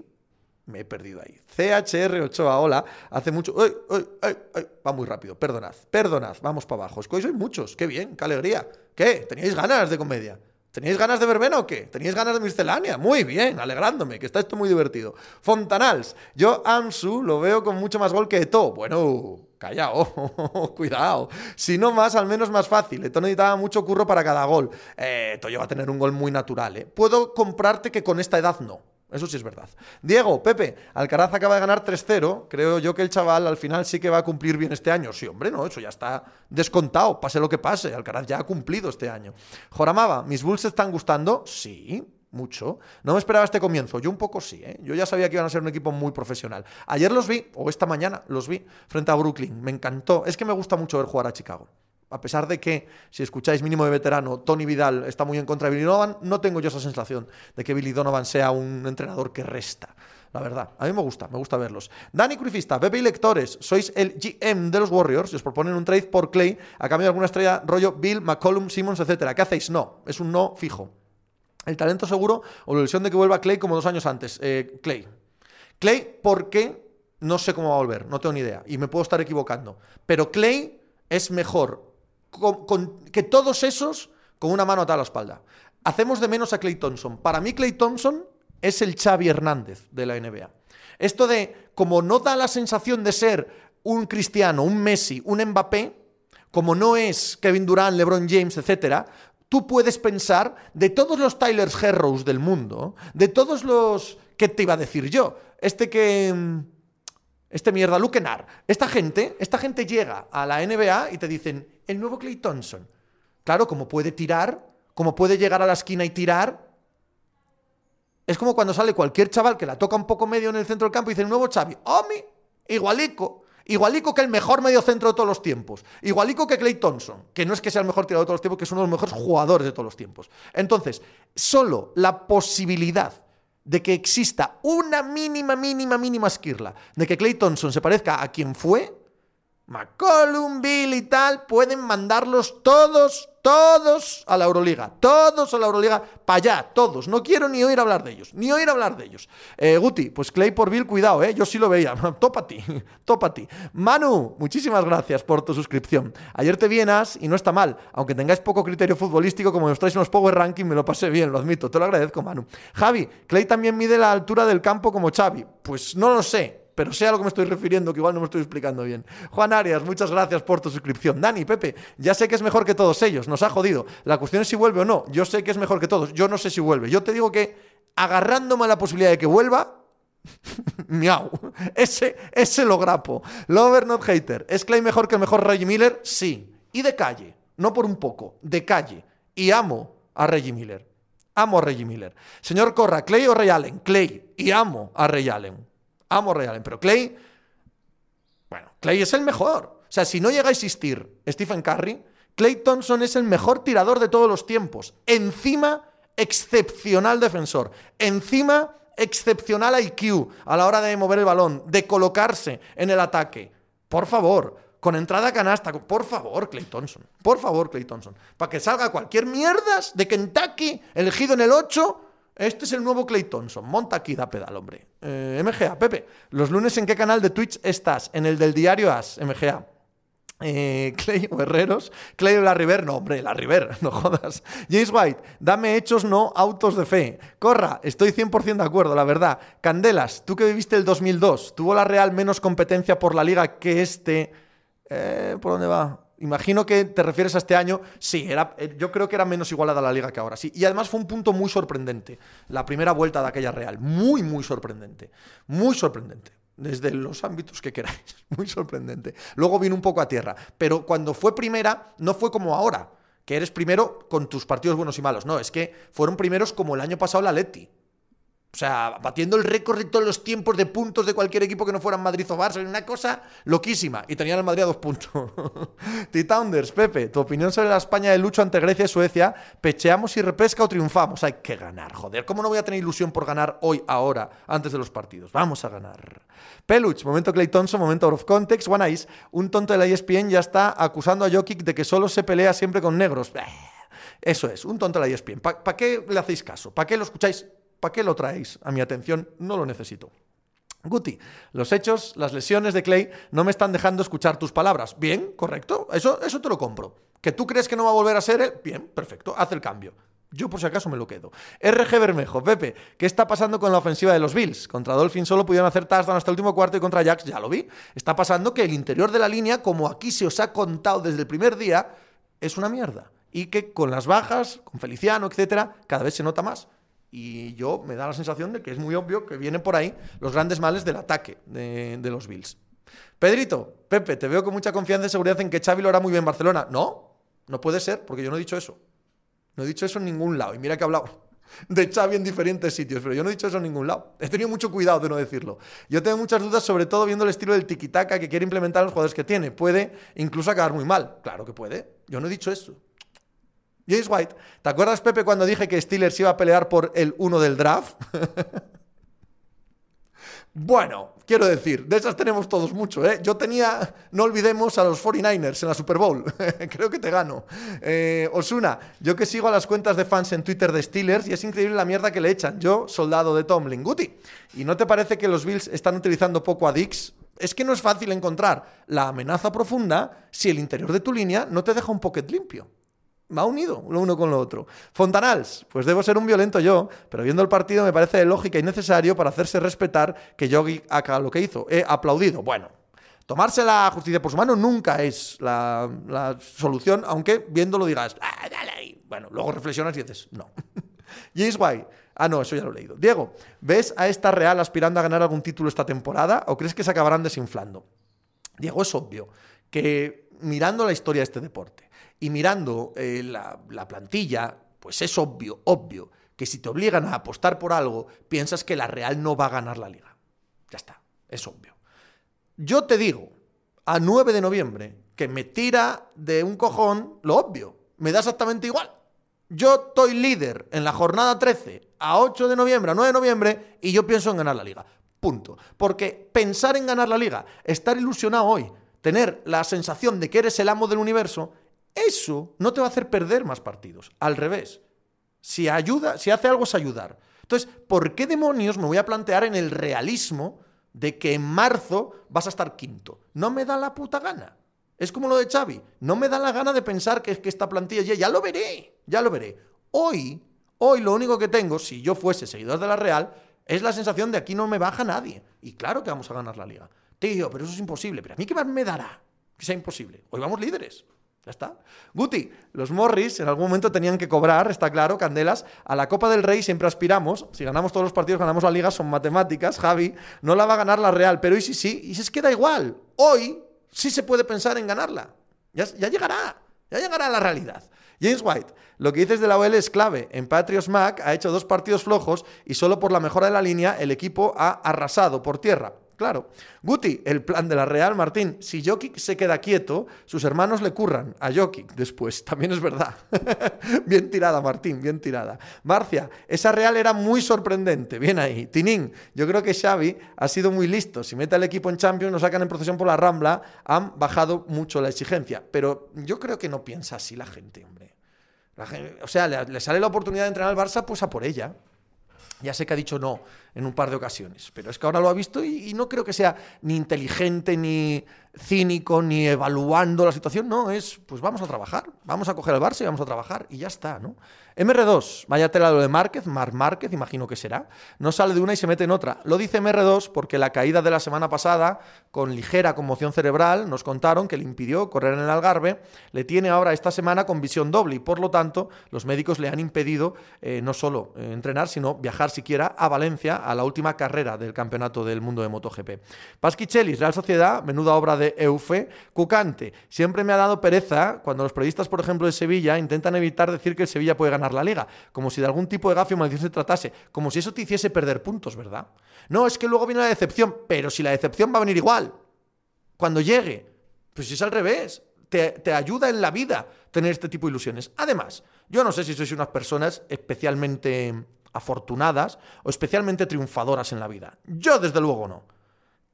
Me he perdido ahí. CHR Ochoa, hola. Hace mucho. ¡Ay, ay, ay, Va muy rápido. Perdonad, perdonad. Vamos para abajo. Es que sois muchos. Qué bien, qué alegría. ¿Qué? ¿Teníais ganas de comedia? ¿Teníais ganas de verbena o qué? ¿Teníais ganas de miscelánea? Muy bien, alegrándome, que está esto muy divertido. Fontanals, yo Ansu lo veo con mucho más gol que Eto. Bueno, callao, cuidado. Si no más, al menos más fácil. Eto necesitaba mucho curro para cada gol. Eh, Eto va a tener un gol muy natural, ¿eh? Puedo comprarte que con esta edad no. Eso sí es verdad. Diego, Pepe, Alcaraz acaba de ganar 3-0. Creo yo que el chaval al final sí que va a cumplir bien este año. Sí, hombre, no, eso ya está descontado. Pase lo que pase. Alcaraz ya ha cumplido este año. Joramaba, ¿mis Bulls están gustando? Sí, mucho. No me esperaba este comienzo. Yo un poco sí, ¿eh? Yo ya sabía que iban a ser un equipo muy profesional. Ayer los vi, o esta mañana los vi, frente a Brooklyn. Me encantó. Es que me gusta mucho ver jugar a Chicago a pesar de que, si escucháis mínimo de veterano, Tony Vidal está muy en contra de Billy Donovan, no tengo yo esa sensación de que Billy Donovan sea un entrenador que resta. La verdad, a mí me gusta, me gusta verlos. Dani Crufista, Pepe y Lectores, sois el GM de los Warriors y os proponen un trade por Clay a cambio de alguna estrella rollo Bill, McCollum, Simmons, etcétera. ¿Qué hacéis? No, es un no fijo. El talento seguro o la ilusión de que vuelva Clay como dos años antes. Eh, Clay. Clay, ¿por qué? No sé cómo va a volver, no tengo ni idea y me puedo estar equivocando. Pero Clay es mejor que todos esos con una mano atada a la espalda. Hacemos de menos a Clay Thompson. Para mí, Clay Thompson es el Xavi Hernández de la NBA. Esto de, como no da la sensación de ser un Cristiano, un Messi, un Mbappé, como no es Kevin Durant, LeBron James, etc., tú puedes pensar de todos los Tyler Herrows del mundo, de todos los. ¿Qué te iba a decir yo? Este que. Este mierda, Lukenar. Esta gente, esta gente llega a la NBA y te dicen, el nuevo Clay Thompson. Claro, como puede tirar, como puede llegar a la esquina y tirar. Es como cuando sale cualquier chaval que la toca un poco medio en el centro del campo y dice, el nuevo Xavi, ¡Omi! Igualico. Igualico que el mejor medio centro de todos los tiempos. Igualico que Clay Thompson, que no es que sea el mejor tirador de todos los tiempos, que es uno de los mejores jugadores de todos los tiempos. Entonces, solo la posibilidad de que exista una mínima, mínima, mínima esquirla de que Clay Thompson se parezca a quien fue, McCollum, Bill y tal, pueden mandarlos todos, todos a la Euroliga. Todos a la Euroliga, para allá, todos. No quiero ni oír hablar de ellos, ni oír hablar de ellos. Eh, Guti, pues Clay por Bill, cuidado, ¿eh? Yo sí lo veía. topa ti, topa ti. Manu, muchísimas gracias por tu suscripción. Ayer te vienas y no está mal. Aunque tengáis poco criterio futbolístico, como traéis en los Power Ranking, me lo pasé bien, lo admito. Te lo agradezco, Manu. Javi, Clay también mide la altura del campo como Xavi. Pues no lo sé pero sé a lo que me estoy refiriendo, que igual no me estoy explicando bien. Juan Arias, muchas gracias por tu suscripción. Dani, Pepe, ya sé que es mejor que todos ellos, nos ha jodido. La cuestión es si vuelve o no. Yo sé que es mejor que todos, yo no sé si vuelve. Yo te digo que agarrándome a la posibilidad de que vuelva, miau, ese, ese lo grapo. Lover, not hater. ¿Es Clay mejor que el mejor Reggie Miller? Sí. Y de calle, no por un poco, de calle. Y amo a Reggie Miller. Amo a Reggie Miller. Señor Corra, ¿Clay o Ray Allen? Clay. Y amo a Ray Allen. Amo Ray Allen, pero Clay, bueno, Clay es el mejor. O sea, si no llega a existir Stephen Curry, Clay Thompson es el mejor tirador de todos los tiempos. Encima, excepcional defensor. Encima, excepcional IQ a la hora de mover el balón, de colocarse en el ataque. Por favor, con entrada canasta. Por favor, Clay Thompson. Por favor, Clay Thompson. Para que salga cualquier mierdas de Kentucky elegido en el 8 este es el nuevo Clay Thompson. Monta aquí, da pedal, hombre. Eh, MGA, Pepe, ¿los lunes en qué canal de Twitch estás? En el del diario As, MGA. Eh, Clay o Herreros. Clay o la River. No, hombre, la River, no jodas. James White, dame hechos, no autos de fe. Corra, estoy 100% de acuerdo, la verdad. Candelas, tú que viviste el 2002, ¿tuvo la Real menos competencia por la liga que este? Eh, ¿Por dónde va? Imagino que te refieres a este año. Sí, era, eh, yo creo que era menos igualada la liga que ahora. Sí. Y además fue un punto muy sorprendente. La primera vuelta de aquella Real. Muy, muy sorprendente. Muy sorprendente. Desde los ámbitos que queráis. Muy sorprendente. Luego vino un poco a tierra. Pero cuando fue primera, no fue como ahora. Que eres primero con tus partidos buenos y malos. No, es que fueron primeros como el año pasado la Leti. O sea, batiendo el récord de todos los tiempos de puntos de cualquier equipo que no fuera Madrid o Barça. Una cosa loquísima. Y tenían el Madrid a dos puntos. T-Tounders, Pepe, tu opinión sobre la España de lucho ante Grecia y Suecia. ¿Pecheamos y repesca o triunfamos? Hay que ganar, joder. ¿Cómo no voy a tener ilusión por ganar hoy, ahora, antes de los partidos? Vamos a ganar. Peluch, momento Clay Thompson, momento out of context. One Ice, un tonto de la ESPN ya está acusando a Jokic de que solo se pelea siempre con negros. Eso es, un tonto de la ESPN. ¿Para qué le hacéis caso? ¿Para qué lo escucháis? ¿Para qué lo traéis a mi atención? No lo necesito. Guti, los hechos, las lesiones de Clay no me están dejando escuchar tus palabras. Bien, correcto, eso, eso te lo compro. ¿Que tú crees que no va a volver a ser él? Bien, perfecto, haz el cambio. Yo por si acaso me lo quedo. RG Bermejo, Pepe, ¿qué está pasando con la ofensiva de los Bills? Contra Dolphin solo pudieron hacer touchdown hasta el último cuarto y contra Jacks ya lo vi. Está pasando que el interior de la línea, como aquí se os ha contado desde el primer día, es una mierda. Y que con las bajas, con Feliciano, etcétera, cada vez se nota más. Y yo me da la sensación de que es muy obvio que vienen por ahí los grandes males del ataque de, los Bills. Pedrito, Pepe, te veo con mucha confianza y seguridad en que Xavi lo hará muy bien en Barcelona. No, no puede ser, porque yo no he dicho eso. No he dicho eso en ningún lado. Y mira que he hablado de Xavi en diferentes sitios, pero yo no he dicho eso en ningún lado. He tenido mucho cuidado de no decirlo. Yo tengo muchas dudas, sobre todo viendo el estilo del tiki-taka que quiere implementar los jugadores que tiene. Puede incluso acabar muy mal. Claro que puede. Yo no he dicho eso. James White, ¿te acuerdas, Pepe, cuando dije que Steelers iba a pelear por el 1 del draft? bueno, quiero decir, de esas tenemos todos mucho, ¿eh? Yo tenía, no olvidemos, a los 49ers en la Super Bowl. Creo que te gano. Eh, Osuna, yo que sigo a las cuentas de fans en Twitter de Steelers y es increíble la mierda que le echan. Yo, soldado de Tom Linguti. ¿Y no te parece que los Bills están utilizando poco a Dix? Es que no es fácil encontrar la amenaza profunda si el interior de tu línea no te deja un pocket limpio va unido lo uno con lo otro. Fontanals, pues debo ser un violento yo, pero viendo el partido me parece lógica y necesario para hacerse respetar que Yogi haga lo que hizo. He aplaudido. Bueno, tomarse la justicia por su mano nunca es la, solución, aunque viéndolo digas, ah, dale. Bueno, luego reflexionas y dices, no. James White. Ah, no, eso ya lo he leído. Diego, ¿ves a esta Real aspirando a ganar algún título esta temporada o crees que se acabarán desinflando? Diego, es obvio que mirando la historia de este deporte, y mirando eh, la, la plantilla, pues es obvio, obvio, que si te obligan a apostar por algo, piensas que la Real no va a ganar la liga. Ya está, es obvio. Yo te digo, a 9 de noviembre, que me tira de un cojón lo obvio. Me da exactamente igual. Yo estoy líder en la jornada 13 a 8 de noviembre, a 9 de noviembre, y yo pienso en ganar la liga. Punto. Porque pensar en ganar la liga, estar ilusionado hoy, tener la sensación de que eres el amo del universo, eso no te va a hacer perder más partidos. Al revés. Si ayuda, si hace algo es ayudar. Entonces, ¿por qué demonios me voy a plantear en el realismo de que en marzo vas a estar quinto? No me da la puta gana. Es como lo de Xavi. No me da la gana de pensar que, que esta plantilla ya, lo veré, ya lo veré. Hoy, hoy lo único que tengo, si yo fuese seguidor de la Real, es la sensación de aquí no me baja nadie. Y claro que vamos a ganar la liga. Tío, pero eso es imposible. Pero a mí qué me dará que sea imposible. Hoy vamos líderes. Ya está. Guti, los Morris en algún momento tenían que cobrar, está claro, Candelas. A la Copa del Rey siempre aspiramos. Si ganamos todos los partidos, ganamos la liga, son matemáticas. Javi, no la va a ganar la Real, pero hoy sí sí, y si es que da igual. Hoy sí se puede pensar en ganarla. Ya, ya llegará, ya llegará a la realidad. James White, lo que dices de la OL es clave. En Patriots Mac ha hecho dos partidos flojos y solo por la mejora de la línea el equipo ha arrasado por tierra. Claro. Guti, el plan de la Real, Martín. Si Jokic se queda quieto, sus hermanos le curran a Jokic después. También es verdad. bien tirada, Martín, bien tirada. Marcia, esa Real era muy sorprendente. Bien ahí. Tinín, yo creo que Xavi ha sido muy listo. Si mete al equipo en Champions, lo sacan en procesión por la Rambla, han bajado mucho la exigencia. Pero yo creo que no piensa así la gente, hombre. o sea, le, le sale la oportunidad de entrenar al Barça, pues a por ella. Ya sé que ha dicho no en un par de ocasiones. Pero es que ahora lo ha visto y, no creo que sea ni inteligente, ni cínico, ni evaluando la situación. No, es, pues vamos a trabajar, vamos a coger el Barça y vamos a trabajar y ya está, ¿no? MR2, vaya tela lo de Márquez, Mar Márquez, imagino que será. No sale de una y se mete en otra. Lo dice MR2 porque la caída de la semana pasada, con ligera conmoción cerebral, nos contaron que le impidió correr en el Algarve, le tiene ahora esta semana con visión doble y por lo tanto los médicos le han impedido eh, no solo eh, entrenar, sino viajar siquiera a Valencia a la última carrera del Campeonato del Mundo de MotoGP. Pasquichelis, Real Sociedad, menuda obra de Eufe. Cucante, siempre me ha dado pereza cuando los periodistas, por ejemplo, de Sevilla intentan evitar decir que el Sevilla puede ganar la liga, como si de algún tipo de gafio maldición se tratase, como si eso te hiciese perder puntos, ¿verdad? No, es que luego viene la decepción, pero si la decepción va a venir igual, cuando llegue, pues si es al revés, te, te, ayuda en la vida tener este tipo de ilusiones. Además, yo no sé si sois unas personas especialmente afortunadas o especialmente triunfadoras en la vida. Yo, desde luego, no.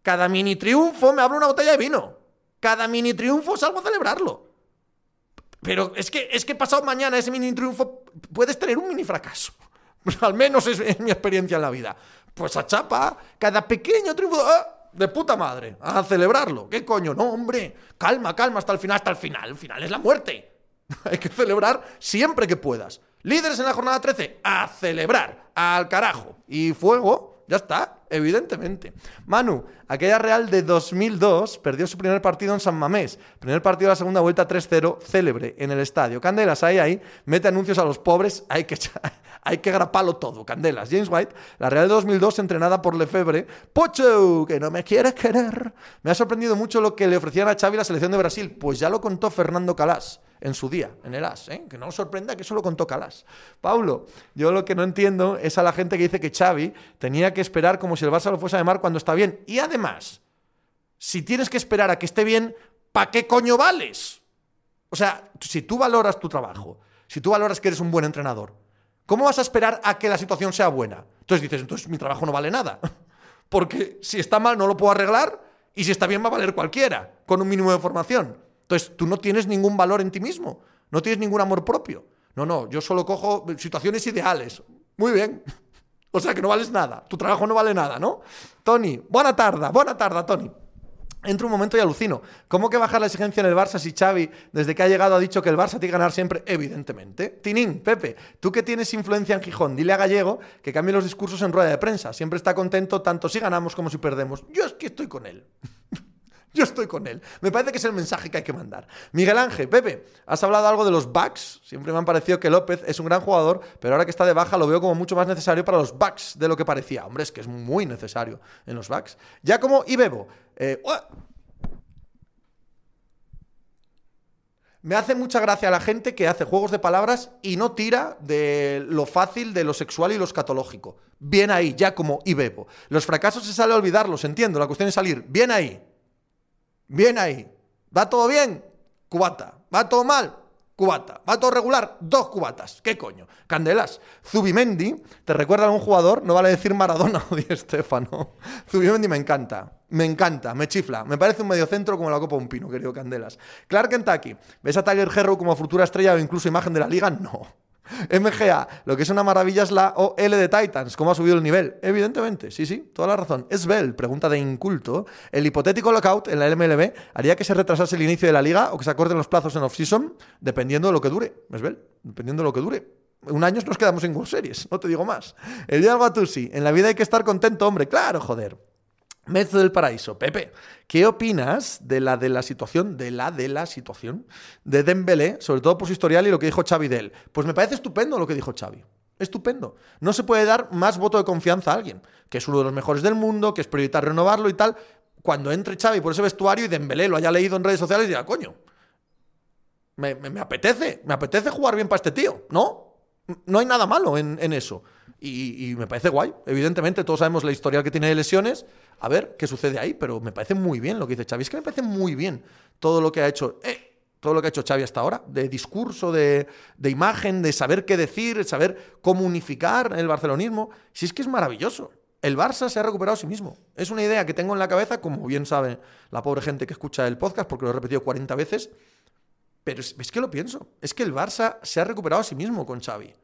Cada mini triunfo me abro una botella de vino. Cada mini triunfo salgo a celebrarlo. Pero es que, es que pasado mañana ese mini triunfo puedes tener un mini fracaso. Al menos es, mi experiencia en la vida. Pues a chapa, cada pequeño triunfo... ¡ah! de puta madre, a celebrarlo. ¿Qué coño? No, hombre, calma, calma hasta el final, hasta el final. El final es la muerte. Hay que celebrar siempre que puedas. Líderes en la jornada 13, a celebrar, al carajo. Y fuego, ya está, evidentemente. Manu, aquella Real de 2002 perdió su primer partido en San Mamés. Primer partido de la segunda vuelta 3-0, célebre en el estadio. Candelas, ahí, ahí, mete anuncios a los pobres, hay que, hay que graparlo todo. Candelas, James White, la Real de 2002 entrenada por Lefebvre. Pocho, que no me quieres querer. Me ha sorprendido mucho lo que le ofrecían a Xavi la selección de Brasil. Pues ya lo contó Fernando Calás en su día, en el AS, ¿eh? que no os sorprenda que eso lo contó Calas. Paulo, yo lo que no entiendo es a la gente que dice que Xavi tenía que esperar como si el Barça lo fuese a llamar cuando está bien. Y además, si tienes que esperar a que esté bien, ¿para qué coño vales? O sea, si tú valoras tu trabajo, si tú valoras que eres un buen entrenador, ¿cómo vas a esperar a que la situación sea buena? Entonces dices, entonces mi trabajo no vale nada. Porque si está mal no lo puedo arreglar y si está bien va a valer cualquiera, con un mínimo de formación. Entonces, tú no tienes ningún valor en ti mismo, no tienes ningún amor propio. No, no, yo solo cojo situaciones ideales. Muy bien. O sea que no vales nada, tu trabajo no vale nada, ¿no? Tony, buena tarde, buena tarde, Tony. Entro un momento y alucino. ¿Cómo que bajar la exigencia en el Barça si Xavi, desde que ha llegado, ha dicho que el Barça tiene que ganar siempre? Evidentemente. Tinín, Pepe, tú que tienes influencia en Gijón, dile a Gallego que cambie los discursos en rueda de prensa. Siempre está contento tanto si ganamos como si perdemos. Yo es que estoy con él. Yo estoy con él. Me parece que es el mensaje que hay que mandar. Miguel Ángel, Pepe, has hablado algo de los Bucks. Siempre me han parecido que López es un gran jugador, pero ahora que está de baja lo veo como mucho más necesario para los Bucks de lo que parecía. Hombre, es que es muy necesario en los Bucks. Ya como y Bebo. Eh, Me hace mucha gracia la gente que hace juegos de palabras y no tira de lo fácil, de lo sexual y lo escatológico. Bien ahí, ya como y Bebo. Los fracasos se sale a olvidarlos, entiendo. La cuestión es salir. Bien ahí. Bien ahí. ¿Va todo bien? Cubata. ¿Va todo mal? Cubata. ¿Va todo regular? Dos cubatas. ¿Qué coño? Candelas. Zubimendi, ¿te recuerda a jugador? No vale decir Maradona o Di Stefano. Zubimendi me encanta. Me encanta, me chifla. Me parece un mediocentro como la copa de un pino, querido Candelas. Clark Kentucky, ¿ves a Tiger Herro como futura estrella o incluso imagen de la liga? No. MGA, lo que es una maravilla es la OL de Titans, cómo ha subido el nivel. Evidentemente, sí, sí, toda la razón. Es Bell, pregunta de inculto. ¿El hipotético lockout en la MLB haría que se retrasase el inicio de la liga o que se acorden los plazos en off-season? Dependiendo de lo que dure. Es Bell, dependiendo de lo que dure. Un año nos quedamos en World Series, no te digo más. El día Batusi, en la vida hay que estar contento, hombre. Claro, joder. Mezzo del Paraíso. Pepe, ¿qué opinas de la de la situación, de la de la situación de Dembélé, sobre todo por su historial y lo que dijo Xavi de él? Pues me parece estupendo lo que dijo Xavi. Estupendo. No se puede dar más voto de confianza a alguien, que es uno de los mejores del mundo, que es prioritario renovarlo y tal. Cuando entre Xavi por ese vestuario y Dembélé lo haya leído en redes sociales diga, coño, me, me, me apetece, me apetece jugar bien para este tío, ¿no? No hay nada malo en, eso. Y, me parece guay. Evidentemente, todos sabemos la historia que tiene de lesiones. A ver qué sucede ahí, pero me parece muy bien lo que dice Xavi. Es que me parece muy bien todo lo que ha hecho. Eh, todo lo que ha hecho Xavi hasta ahora, de discurso, de, imagen, de saber qué decir, de saber cómo unificar el barcelonismo. Si es que es maravilloso. El Barça se ha recuperado a sí mismo. Es una idea que tengo en la cabeza, como bien sabe la pobre gente que escucha el podcast, porque lo he repetido 40 veces. Pero es, es que lo pienso. Es que el Barça se ha recuperado a sí mismo con Xavi.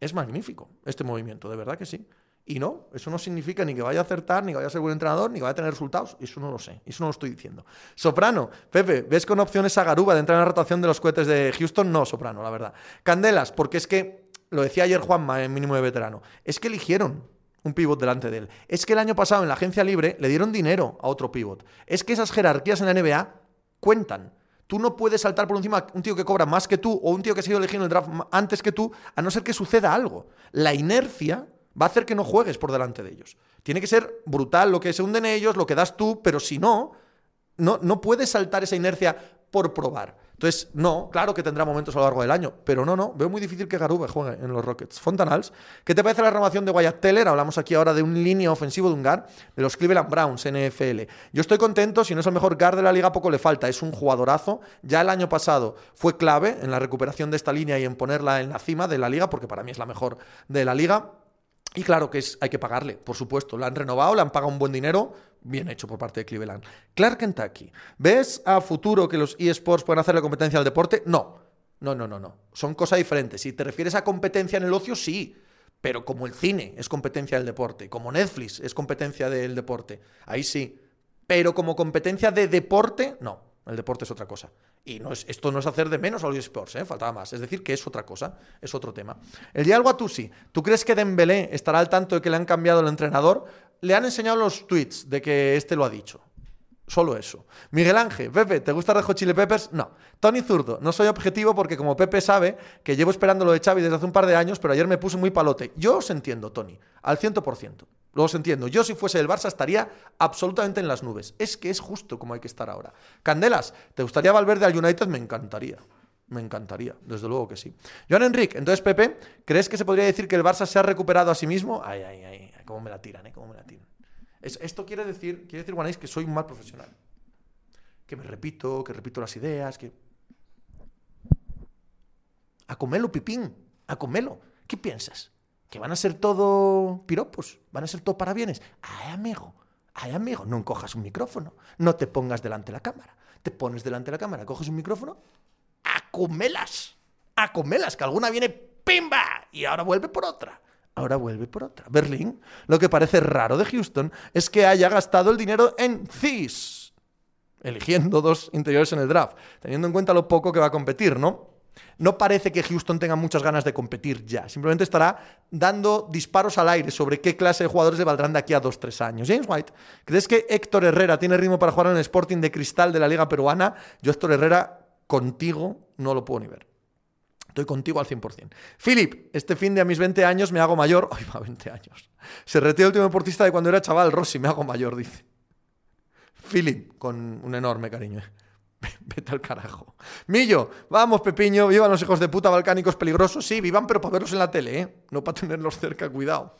Es magnífico este movimiento, de verdad que sí. Y no, eso no significa ni que vaya a acertar, ni que vaya a ser buen entrenador, ni que vaya a tener resultados. Eso no lo sé, eso no lo estoy diciendo. Soprano, Pepe, ¿ves con opciones a Garuba de entrar en la rotación de los cohetes de Houston? No, Soprano, la verdad. Candelas, porque es que, lo decía ayer Juanma en mínimo de veterano, es que eligieron un pivot delante de él. Es que el año pasado en la agencia libre le dieron dinero a otro pivot. Es que esas jerarquías en la NBA cuentan. Tú no puedes saltar por encima un tío que cobra más que tú o un tío que ha sido elegido en el draft antes que tú, a no ser que suceda algo. La inercia va a hacer que no juegues por delante de ellos. Tiene que ser brutal lo que se hunden ellos, lo que das tú, pero si no, no, no puedes saltar esa inercia por probar. Entonces, no, claro que tendrá momentos a lo largo del año, pero no, no, veo muy difícil que Garube juegue en los Rockets. Fontanals, ¿qué te parece la renovación de Wyatt Teller? Hablamos aquí ahora de un línea ofensivo de un guard de los Cleveland Browns, NFL. Yo estoy contento, si no es el mejor guard de la liga, poco le falta, es un jugadorazo. Ya el año pasado fue clave en la recuperación de esta línea y en ponerla en la cima de la liga, porque para mí es la mejor de la liga. Y claro que es, hay que pagarle, por supuesto. La han renovado, le han pagado un buen dinero, bien hecho por parte de Cleveland. Clark Kentucky, ¿ves a futuro que los eSports pueden hacer la competencia al deporte? No, no, no, no, no. Son cosas diferentes. Si te refieres a competencia en el ocio, sí. Pero como el cine es competencia del deporte, como Netflix es competencia del deporte, ahí sí. Pero como competencia de deporte, no. El deporte es otra cosa. Y no es, esto no es hacer de menos a los esports, ¿eh? faltaba más. Es decir, que es otra cosa, es otro tema. El diálogo a Tusi. ¿Tú crees que Dembélé estará al tanto de que le han cambiado el entrenador? Le han enseñado los tweets de que este lo ha dicho. Solo eso. Miguel Ángel, Pepe, ¿te gusta Rejo Chile Peppers? No. Tony Zurdo, no soy objetivo porque como Pepe sabe que llevo esperando lo de Xavi desde hace un par de años, pero ayer me puse muy palote. Yo os entiendo, Tony, al 100%. Los entiendo. Yo si fuese el Barça estaría absolutamente en las nubes. Es que es justo como hay que estar ahora. Candelas, ¿te gustaría Valverde al United? Me encantaría. Me encantaría, desde luego que sí. Joan Enrique, entonces Pepe, ¿crees que se podría decir que el Barça se ha recuperado a sí mismo? Ay, ay, ay, cómo me la tiran, ¿eh? Cómo me la tiran. esto quiere decir, quiere decir, que soy un mal profesional. Que me repito, que repito las ideas, que... A comerlo, pipín, a comerlo. ¿Qué piensas? Que van a ser todo piropos, van a ser todo parabienes. Ay, amigo, ay, amigo, no encojas un micrófono, no te pongas delante de la cámara. Te pones delante de la cámara, coges un micrófono, a comelas, a comelas, que alguna viene ¡pimba! Y ahora vuelve por otra. Ahora vuelve por otra. Berlín, lo que parece raro de Houston es que haya gastado el dinero en CIS, eligiendo dos interiores en el draft, teniendo en cuenta lo poco que va a competir, ¿no? No parece que Houston tenga muchas ganas de competir ya. Simplemente estará dando disparos al aire sobre qué clase de jugadores le valdrán de aquí a dos, tres años. James White, ¿crees que Héctor Herrera tiene ritmo para jugar en el Sporting de Cristal de la Liga Peruana? Yo, Héctor Herrera, contigo no lo puedo ni ver. Estoy contigo al 100%. Philip, este fin de mis 20 años me hago mayor. Ay, va, 20 años. Se retiró el último deportista de cuando era chaval. Rossi, me hago mayor, dice. Philip, con un enorme cariño. Vete al carajo. Millo, vamos, Pepiño, vivan los hijos de puta balcánicos peligrosos. Sí, vivan, pero para verlos en la tele, ¿eh? No para tenerlos cerca, cuidado.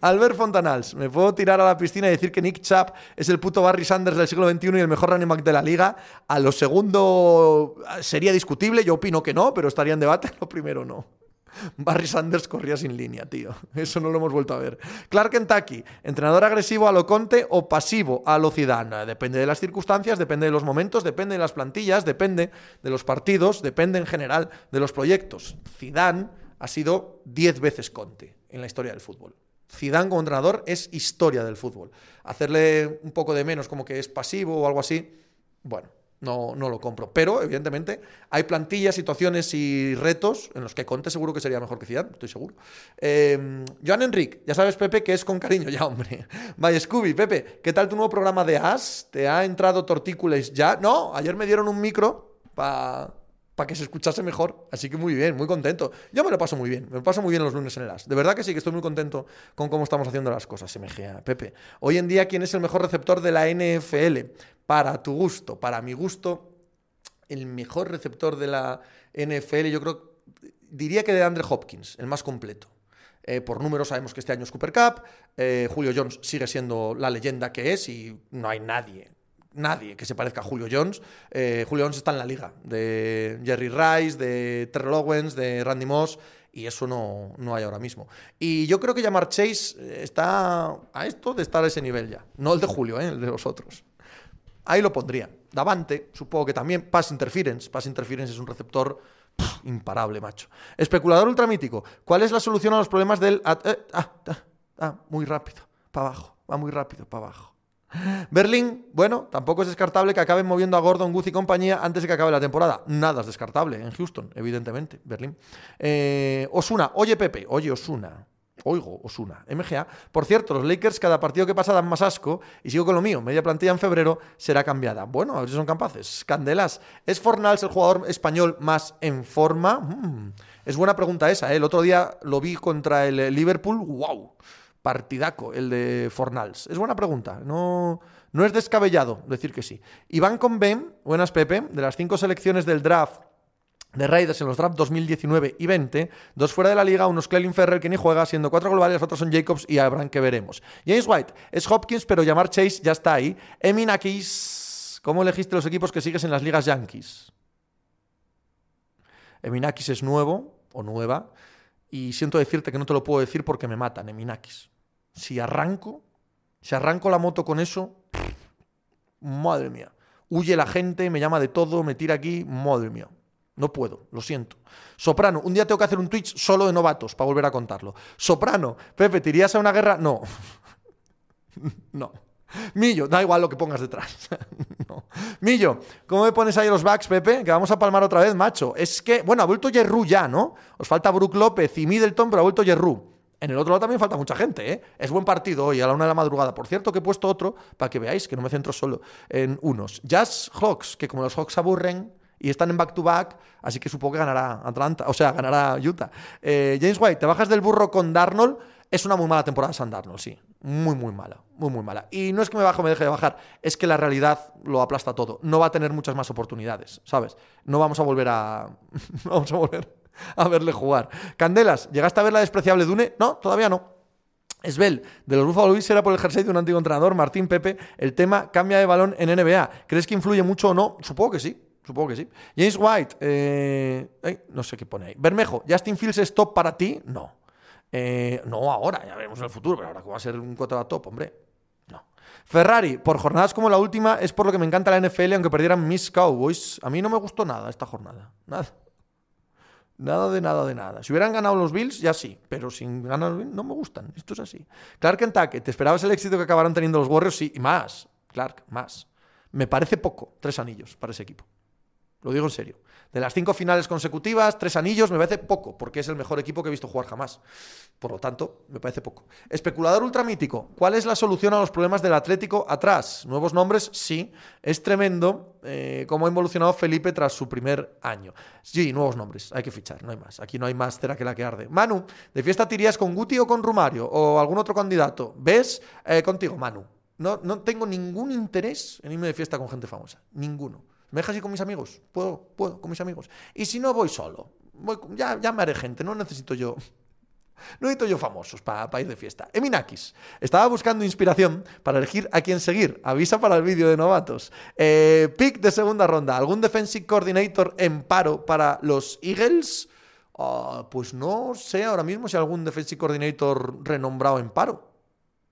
Albert Fontanals, me puedo tirar a la piscina y decir que Nick Chubb es el puto Barry Sanders del siglo XXI y el mejor running back de la liga. A lo segundo sería discutible, yo opino que no, pero estaría en debate. Lo primero no. Barry Sanders corría sin línea, tío. Eso no lo hemos vuelto a ver. Clark Kentucky, entrenador agresivo a lo Conte o pasivo a lo Zidane. Depende de las circunstancias, depende de los momentos, depende de las plantillas, depende de los partidos, depende en general de los proyectos. Zidane ha sido 10 veces Conte en la historia del fútbol. Zidane como entrenador es historia del fútbol. Hacerle un poco de menos como que es pasivo o algo así, bueno, no, no lo compro. Pero, evidentemente, hay plantillas, situaciones y retos en los que Conte seguro que sería mejor que Zidane, estoy seguro. Eh, Joan Enrique, ya sabes, Pepe, que es con cariño ya, hombre. Vaya, Scooby, Pepe, ¿qué tal tu nuevo programa de As? ¿Te ha entrado Tortícules ya? No, ayer me dieron un micro para para que se escuchase mejor. Así que muy bien, muy contento. Yo me lo paso muy bien, me lo paso muy bien los lunes en el AS. De verdad que sí, que estoy muy contento con cómo estamos haciendo las cosas, SMG. Pepe. Hoy en día, ¿quién es el mejor receptor de la NFL? Para tu gusto, para mi gusto, el mejor receptor de la NFL, yo creo, diría que de Andre Hopkins, el más completo. Eh, por números sabemos que este año es Cooper Cup, eh, Julio Jones sigue siendo la leyenda que es y no hay nadie nadie que se parezca a Julio Jones. Eh, Julio Jones está en la liga de Jerry Rice, de Terrell Owens, de Randy Moss, y eso no, no hay ahora mismo. Y yo creo que Jamar Chase eh, está a esto de estar a ese nivel ya. No el de Julio, eh, el de los otros. Ahí lo pondría. Davante, supongo que también. Pass Interference. Pass Interference es un receptor imparable, macho. Especulador ultramítico. ¿Cuál es la solución a los problemas del... Ah, ah, Ah, muy rápido, para abajo, va muy rápido, para abajo. Berlín, bueno, tampoco es descartable que acaben moviendo a Gordon, Guz y compañía antes de que acabe la temporada. Nada es descartable en Houston, evidentemente, Berlín. Eh, Osuna, oye Pepe, oye Osuna. Oigo, Osuna, MGA. Por cierto, los Lakers cada partido que pasa dan más asco y sigo con lo mío. Media plantilla en febrero será cambiada. Bueno, a ver si son capaces. Candelas, ¿es Fornals el jugador español más en forma? Mm, es buena pregunta esa. ¿eh? El otro día lo vi contra el Liverpool. ¡Wow! Partidaco el de Fornals? Es buena pregunta, no, no es descabellado decir que sí. Iván con Ben, buenas Pepe, de las cinco selecciones del draft de Raiders en los drafts 2019 y 20, dos fuera de la liga, unos Clelin Ferrer que ni juega, siendo cuatro globales, otros son Jacobs y Abraham que veremos. James White es Hopkins, pero llamar Chase ya está ahí. Eminakis, ¿cómo elegiste los equipos que sigues en las ligas Yankees? Eminakis es nuevo o nueva y siento decirte que no te lo puedo decir porque me matan, Eminakis si arranco, si arranco la moto con eso, madre mía. Huye la gente, me llama de todo, me tira aquí, madre mía. No puedo, lo siento. Soprano, un día tengo que hacer un Twitch solo de novatos para volver a contarlo. Soprano, Pepe, ¿te irías a una guerra? No. no. Millo, da igual lo que pongas detrás. Millo, ¿cómo me pones ahí los backs, Pepe? Que vamos a palmar otra vez, macho. Es que, bueno, ha vuelto Yerru ya, ¿no? Os falta Brook López y Middleton, pero ha vuelto Yerru. En el otro lado también falta mucha gente, ¿eh? Es buen partido hoy a la una de la madrugada. Por cierto, que he puesto otro para que veáis que no me centro solo en unos. Jazz Hawks, que como los Hawks aburren y están en back-to-back, así que supongo que ganará Atlanta, o sea, ganará Utah. Eh, James White, te bajas del burro con Darnold. Es una muy mala temporada San Darnold, sí. Muy, muy mala. Muy, muy mala. Y no es que me baje o me deje de bajar, es que la realidad lo aplasta todo. No va a tener muchas más oportunidades, ¿sabes? No vamos a volver a. vamos a volver a verle jugar. Candelas, ¿llegaste a ver la despreciable Dune? No, todavía no. Esbel, de los Buffalo Bills será por el jersey de un antiguo entrenador, Martín Pepe. El tema cambia de balón en NBA. ¿Crees que influye mucho o no? Supongo que sí. Supongo que sí. James White, eh, no sé qué pone ahí. Bermejo, ¿Justin Fields es top para ti? No. Eh, no ahora, ya veremos en el futuro, pero ahora que va a ser un cuota top, hombre. No. Ferrari, por jornadas como la última, es por lo que me encanta la NFL, aunque perdieran mis Cowboys. A mí no me gustó nada esta jornada. Nada. Nada de nada de nada. Si hubieran ganado los Bills, ya sí, pero sin ganar los Bills no me gustan. Esto es así. Clark Kentucky, ¿te esperabas el éxito que acabaron teniendo los Warriors? Sí, y más. Clark, más. Me parece poco, tres anillos para ese equipo. Lo digo en serio. De las cinco finales consecutivas, tres anillos, me parece poco, porque es el mejor equipo que he visto jugar jamás. Por lo tanto, me parece poco. Especulador ultramítico, ¿cuál es la solución a los problemas del Atlético atrás? ¿Nuevos nombres? Sí. Es tremendo eh, cómo ha evolucionado Felipe tras su primer año. Sí, nuevos nombres, hay que fichar, no hay más. Aquí no hay más cera que la que arde. Manu, ¿de fiesta te irías con Guti o con Rumario? ¿O algún otro candidato? ¿Ves? Eh, contigo, Manu. No, no tengo ningún interés en irme de fiesta con gente famosa. Ninguno. ¿Me dejas ir con mis amigos? Puedo, puedo, con mis amigos. Y si no, voy solo. ya, ya me haré gente, no necesito yo. No necesito yo famosos para ir de fiesta. Eminakis. Estaba buscando inspiración para elegir a quién seguir. Avisa para el vídeo de novatos. Eh, pick de segunda ronda. ¿Algún defensive coordinator en paro para los Eagles? Ah, pues no sé ahora mismo si algún defensive coordinator renombrado en paro.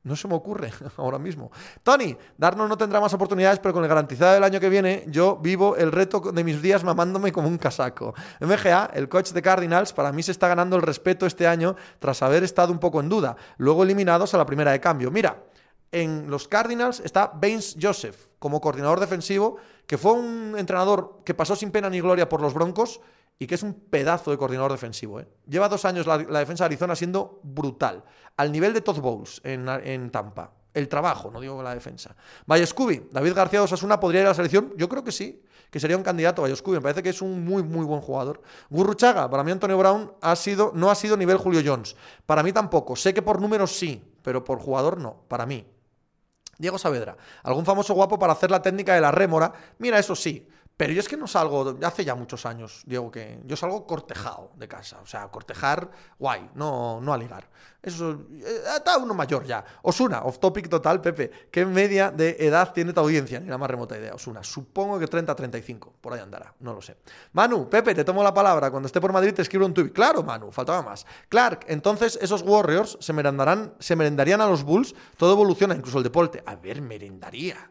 No se me ocurre ahora mismo. Tony, Darno no tendrá más oportunidades, pero con el garantizado del año que viene, yo vivo el reto de mis días mamándome como un casaco. MGA, el coach de Cardinals, para mí se está ganando el respeto este año tras haber estado un poco en duda, luego eliminados a la primera de cambio. Mira, en los Cardinals está Baines Joseph como coordinador defensivo, que fue un entrenador que pasó sin pena ni gloria por los Broncos y que es un pedazo de coordinador defensivo. ¿eh? Lleva dos años la, defensa de Arizona siendo brutal, al nivel de Todd Bowles en, Tampa. El trabajo, no digo la defensa. Scooby, David García de Osasuna podría ir a la selección. Yo creo que sí, que sería un candidato. Scooby, me parece que es un muy, muy buen jugador. Gurruchaga, para mí Antonio Brown ha sido, no ha sido nivel Julio Jones. Para mí tampoco. Sé que por números sí, pero por jugador no. Para mí. Diego Saavedra, algún famoso guapo para hacer la técnica de la rémora. Mira, eso sí, pero yo es que no salgo, hace ya muchos años, Diego, que yo salgo cortejado de casa. O sea, cortejar, guay, no, no a ligar. Eso, eh, está uno mayor ya. Osuna, off topic total, Pepe. ¿Qué media de edad tiene tu audiencia? Ni la más remota idea, Osuna. Supongo que 30-35, por ahí andará, no lo sé. Manu, Pepe, te tomo la palabra. Cuando esté por Madrid te escribo un tuit. Claro, Manu, faltaba más. Clark, entonces esos Warriors se merendarán, se merendarían a los Bulls, todo evoluciona, incluso el deporte. A ver, merendaría.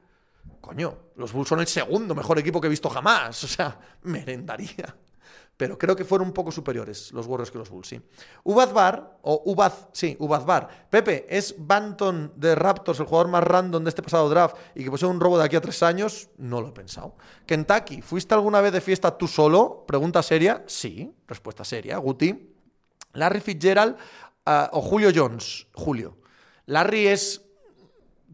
Coño, los Bulls son el segundo mejor equipo que he visto jamás. O sea, merendaría. pero creo que fueron un poco superiores los Warriors que los Bulls, sí. Ubazbar, o Ubaz, sí, Ubazbar. Pepe, ¿es Banton de Raptors el jugador más random de este pasado draft y que posee un robo de aquí a tres años? No lo he pensado. Kentucky, ¿fuiste alguna vez de fiesta tú solo? Pregunta seria. Sí, respuesta seria. Guti. Larry Fitzgerald ah, o Julio Jones. Julio. Larry es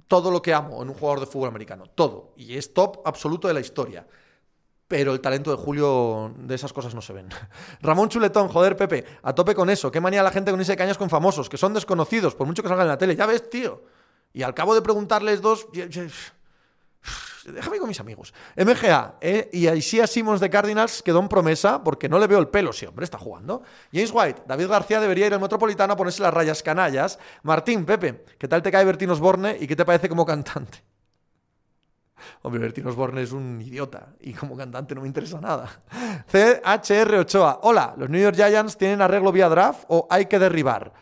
todo lo que amo en un jugador de fútbol americano. Todo. Y es top absoluto de la historia pero el talento de Julio de esas cosas no se ven. Ramón Chuletón, joder, Pepe, a tope con eso. Qué manía la gente con ese cañas con famosos, que son desconocidos, por mucho que salgan en la tele. Ya ves, tío. Y al cabo de preguntarles dos. Déjame con mis amigos. MGA eh, y Aisia Simmons de Cardinals quedó en promesa porque no le veo el pelo, si hombre está jugando. James White, David García debería ir al Metropolitano a ponerse las rayas canallas. Martín, Pepe, ¿qué tal te cae Bertín Osborne y qué te parece como cantante? Hombre, Bertín Osborne es un idiota y como cantante no me interesa nada. CHR Ochoa. Hola, ¿los New York Giants tienen arreglo vía draft o hay que derribar?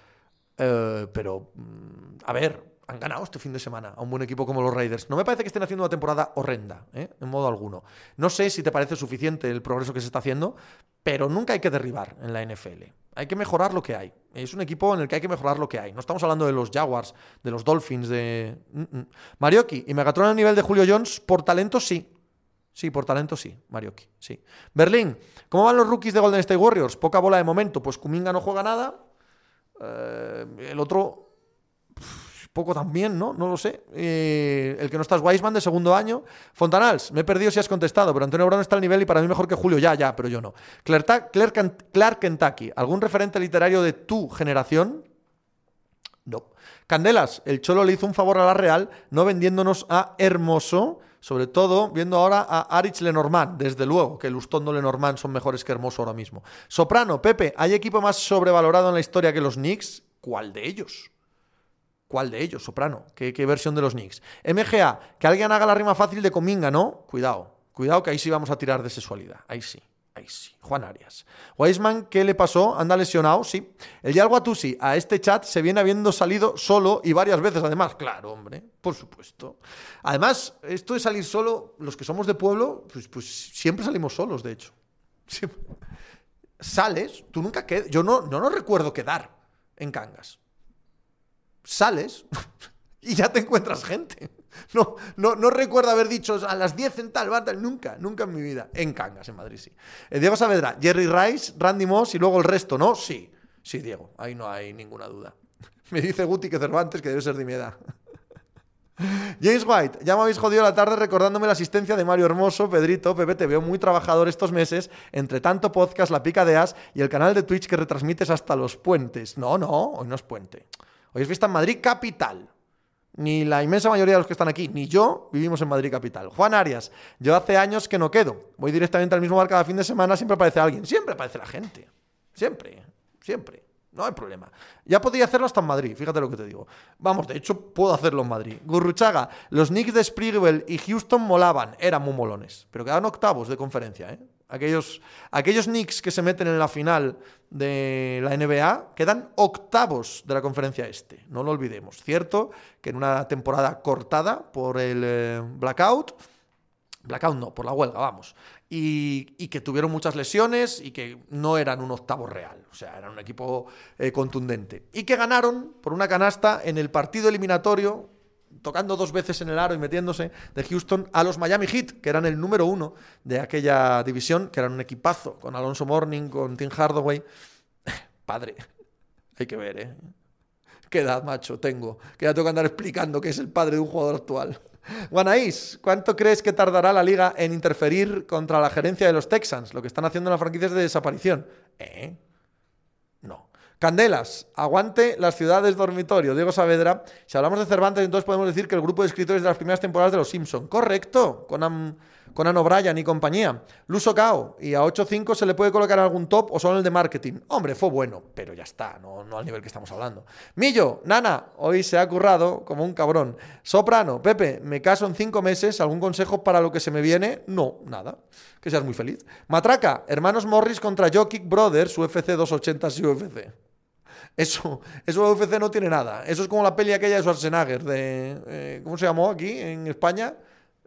Eh, pero, mm, a ver, han ganado este fin de semana a un buen equipo como los Raiders. No me parece que estén haciendo una temporada horrenda, ¿eh? en modo alguno. No sé si te parece suficiente el progreso que se está haciendo, pero nunca hay que derribar en la NFL. Hay que mejorar lo que hay. Es un equipo en el que hay que mejorar lo que hay. No estamos hablando de los Jaguars, de los Dolphins, de... Mm, mm. Marioki y Megatron a nivel de Julio Jones, por talento sí. Sí, por talento sí, Marioki, sí. Berlín, ¿cómo van los rookies de Golden State Warriors? Poca bola de momento. Pues Kuminga no juega nada. Eh, el otro poco también, ¿no? No lo sé. Eh, el que no está es Weisman de segundo año. Fontanals, me he perdido si has contestado, pero Antonio Brown está al nivel y para mí mejor que Julio. Ya, ya, pero yo no. Clark, Clark Kentucky, ¿algún referente literario de tu generación? No. Candelas, el Cholo le hizo un favor a la Real no vendiéndonos a Hermoso, sobre todo viendo ahora a Arich Lenormand, desde luego que Lustondo Lenormand son mejores que Hermoso ahora mismo. Soprano, Pepe, ¿hay equipo más sobrevalorado en la historia que los Knicks? ¿Cuál de ellos? ¿Cuál de ellos? Soprano. ¿Qué, versión de los Knicks? MGA, que alguien haga la rima fácil de Cominga, ¿no? Cuidado. Cuidado que ahí sí vamos a tirar de sexualidad. Ahí sí. Ahí sí. Juan Arias. Weisman, ¿qué le pasó? ¿Anda lesionado? Sí. El Yalgo Atusi, a este chat se viene habiendo salido solo y varias veces además. Claro, hombre, por supuesto. Además, esto de salir solo, los que somos de pueblo, pues, pues siempre salimos solos, de hecho. Sales, tú nunca quedas. Yo no, no, no recuerdo quedar en Cangas sales y ya te encuentras gente. No, no, no recuerdo haber dicho a las 10 en tal, tal, nunca, nunca en mi vida. En Cangas, en Madrid, sí. Eh, Diego Saavedra, Jerry Rice, Randy Moss y luego el resto, ¿no? Sí, sí, Diego, ahí no hay ninguna duda. Me dice Guti que Cervantes, que debe ser de mi edad. James White, ya me habéis jodido la tarde recordándome la asistencia de Mario Hermoso, Pedrito, Pepe, te veo muy trabajador estos meses, entre tanto podcast, La Pica de As y el canal de Twitch que retransmites hasta los puentes. No, no, hoy no es puente. Hoy es fiesta en Madrid capital. Ni la inmensa mayoría de los que están aquí, ni yo vivimos en Madrid capital. Juan Arias, yo hace años que no quedo. Voy directamente al mismo bar cada fin de semana, siempre aparece alguien. Siempre aparece la gente. Siempre, siempre. No hay problema. Ya podría hacerlo hasta en Madrid, fíjate lo que te digo. Vamos, de hecho, puedo hacerlo en Madrid. Gurruchaga, los Knicks de Sprigwell y Houston molaban, eran muy molones, pero quedaron octavos de conferencia, ¿eh? Aquellos, aquellos Knicks que se meten en la final de la NBA quedan octavos de la conferencia este. No lo olvidemos. Cierto que en una temporada cortada por el eh, blackout, blackout no, por la huelga, vamos, y, que tuvieron muchas lesiones y que no eran un octavo real, o sea, eran un equipo eh, contundente. Y que ganaron por una canasta en el partido eliminatorio tocando dos veces en el aro y metiéndose de Houston a los Miami Heat, que eran el número uno de aquella división, que eran un equipazo, con Alonso Morning, con Tim Hardaway. Padre, hay que ver, ¿eh? ¿Qué edad, macho, tengo? Que ya tengo que andar explicando que es el padre de un jugador actual. Guanaís, ¿cuánto crees que tardará la liga en interferir contra la gerencia de los Texans? Lo que están haciendo en las franquicias de desaparición. ¿Eh? No. Candelas, aguante las ciudades dormitorio. Diego Saavedra, si hablamos de Cervantes, entonces podemos decir que el grupo de escritores de las primeras temporadas de Los Simpson. Correcto, con con Anne O'Brien y compañía. Luso Cao, y a 8.5 se le puede colocar algún top o solo el de marketing. Hombre, fue bueno, pero ya está, no, no al nivel que estamos hablando. Millo, Nana, hoy se ha currado como un cabrón. Soprano, Pepe, me caso en cinco meses, ¿algún consejo para lo que se me viene? No, nada. Que seas muy feliz. Matraca, hermanos Morris contra Jokic Brothers, UFC 280 y UFC. Eso, eso UFC no tiene nada. Eso es como la peli aquella de Schwarzenegger, de. Eh, ¿Cómo se llamó aquí en España?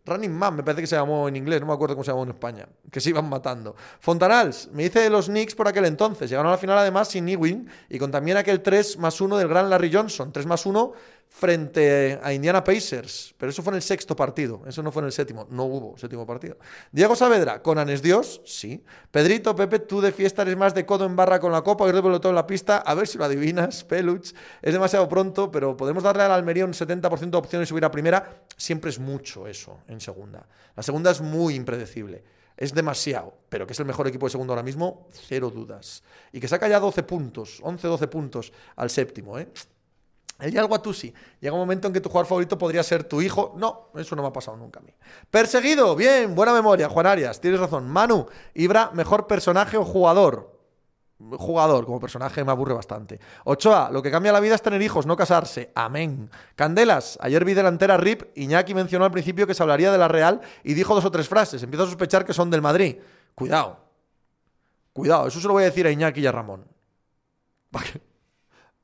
Running Man, me parece que se llamó en inglés, no me acuerdo cómo se llamó en España, que se iban matando. Fontanals, me hice de los Knicks por aquel entonces, llegaron a la final además sin Ewing y con también aquel 3 más 1 del gran Larry Johnson, 3 más 1 frente a Indiana Pacers, pero eso fue en el sexto partido, eso no fue en el séptimo, no hubo séptimo partido. Diego Saavedra, con Anes Dios, sí. Pedrito, Pepe, tú de fiesta eres más de codo en barra con la copa y todo en la pista, a ver si lo adivinas, Peluch. Es demasiado pronto, pero podemos darle al Almería un 70% de opciones de subir a primera, siempre es mucho eso en segunda. La segunda es muy impredecible. Es demasiado, pero que es el mejor equipo de segundo ahora mismo, cero dudas. Y que saca ya 12 puntos, 11-12 puntos al séptimo, ¿eh? El Yalguatusi. Llega un momento en que tu jugador favorito podría ser tu hijo. No, eso no me ha pasado nunca a mí. Perseguido, bien, buena memoria, Juan Arias, tienes razón. Manu, Ibra, mejor personaje o jugador. Jugador, como personaje me aburre bastante. Ochoa, lo que cambia la vida es tener hijos, no casarse. Amén. Candelas, ayer vi delantera RIP. Iñaki mencionó al principio que se hablaría de la Real y dijo dos o tres frases. Empiezo a sospechar que son del Madrid. Cuidado. Cuidado, eso se lo voy a decir a Iñaki y a Ramón.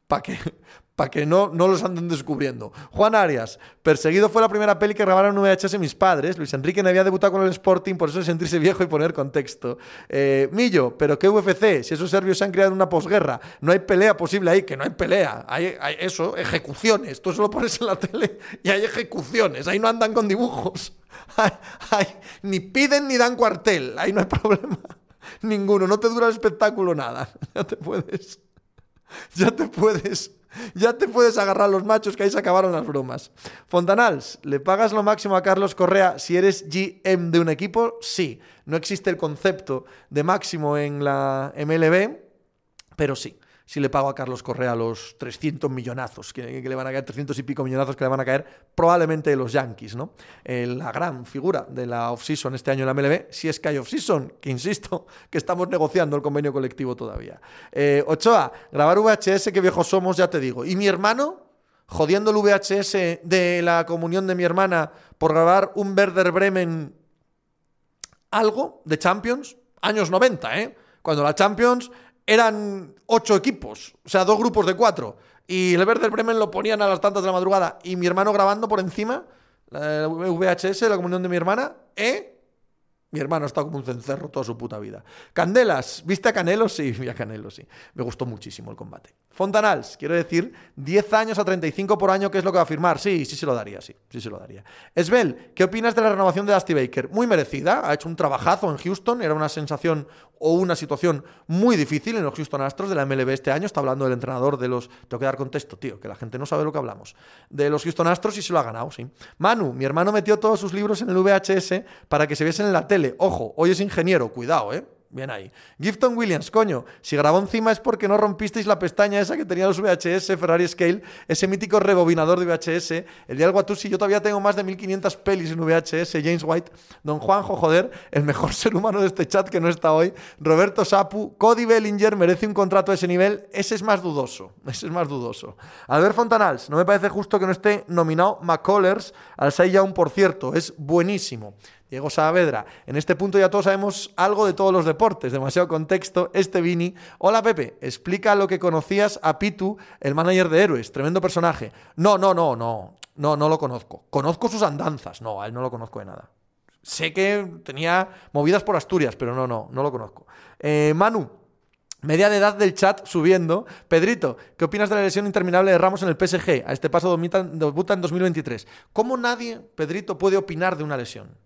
¿Para para que no, no los anden descubriendo. Juan Arias, Perseguido fue la primera peli que grabaron en VHS mis padres. Luis Enrique no había debutado con el Sporting, por eso sentirse viejo y poner contexto. Eh, Millo, pero ¿qué UFC? Si esos serbios se han creado en una posguerra, no hay pelea posible ahí, que no hay pelea. Hay, eso, ejecuciones. Tú solo pones en la tele y hay ejecuciones. Ahí no andan con dibujos. ni piden ni dan cuartel. Ahí no hay problema. Ninguno. No te dura el espectáculo nada. Ya te puedes. Ya te puedes ya te puedes agarrar los machos que ahí se acabaron las bromas. Fontanals, ¿le pagas lo máximo a Carlos Correa si eres GM de un equipo? Sí. No existe el concepto de máximo en la MLB, pero sí si le pago a Carlos Correa los 300 millonazos que, le van a caer, 300 y pico millonazos que le van a caer, probablemente los Yankees, ¿no? la gran figura de la off-season este año en la MLB, si es que hay off-season, que insisto, que estamos negociando el convenio colectivo todavía. Eh, Ochoa, grabar VHS, que viejos somos, ya te digo. Y mi hermano, jodiendo el VHS de la comunión de mi hermana por grabar un Werder Bremen algo de Champions, años 90, ¿eh? Cuando la Champions eran ocho equipos, o sea, dos grupos de cuatro. Y el Werder Bremen lo ponían a las tantas de la madrugada. Y mi hermano grabando por encima, la VHS, la comunión de mi hermana, ¿eh? Mi hermano ha estado como un cencerro toda su puta vida. Candelas, ¿viste a Canelo? Sí, a Canelo, sí. Me gustó muchísimo el combate. Fontanals, quiero decir, 10 años a 35 por año, ¿qué es lo que va a firmar? Sí, sí se lo daría, sí, sí se lo daría. Esbel, ¿qué opinas de la renovación de Dusty Baker? Muy merecida, ha hecho un trabajazo en Houston, era una sensación o una situación muy difícil en los Houston Astros de la MLB este año. Está hablando del entrenador de los. Tengo que dar contexto, tío, que la gente no sabe lo que hablamos. De los Houston Astros y se lo ha ganado, sí. Manu, mi hermano metió todos sus libros en el VHS para que se viesen en la tele. Ojo, hoy es ingeniero, cuidado, ¿eh? Bien ahí. Gifton Williams, coño, si grabó encima es porque no rompisteis la pestaña esa que tenía los VHS, Ferrari Scale, ese mítico rebobinador de VHS. El día del Guatusi, yo todavía tengo más de 1500 pelis en VHS. James White, Don Juanjo, joder, el mejor ser humano de este chat que no está hoy. Roberto Sapu, Cody Bellinger merece un contrato de ese nivel. Ese es más dudoso, ese es más dudoso. Albert Fontanals, no me parece justo que no esté nominado McCullers al Young, por cierto, es buenísimo. Diego Saavedra. En este punto ya todos sabemos algo de todos los deportes, demasiado contexto. Este Vini. Hola Pepe, explica lo que conocías a Pitu, el manager de Héroes, tremendo personaje. No, no, no, no, no, no lo conozco. Conozco sus andanzas, no, a él no lo conozco de nada. Sé que tenía movidas por Asturias, pero no, no, no lo conozco. Eh, Manu, Media de edad del chat subiendo. Pedrito, ¿qué opinas de la lesión interminable de Ramos en el PSG? A este paso debuta en 2023. ¿Cómo nadie, Pedrito, puede opinar de una lesión?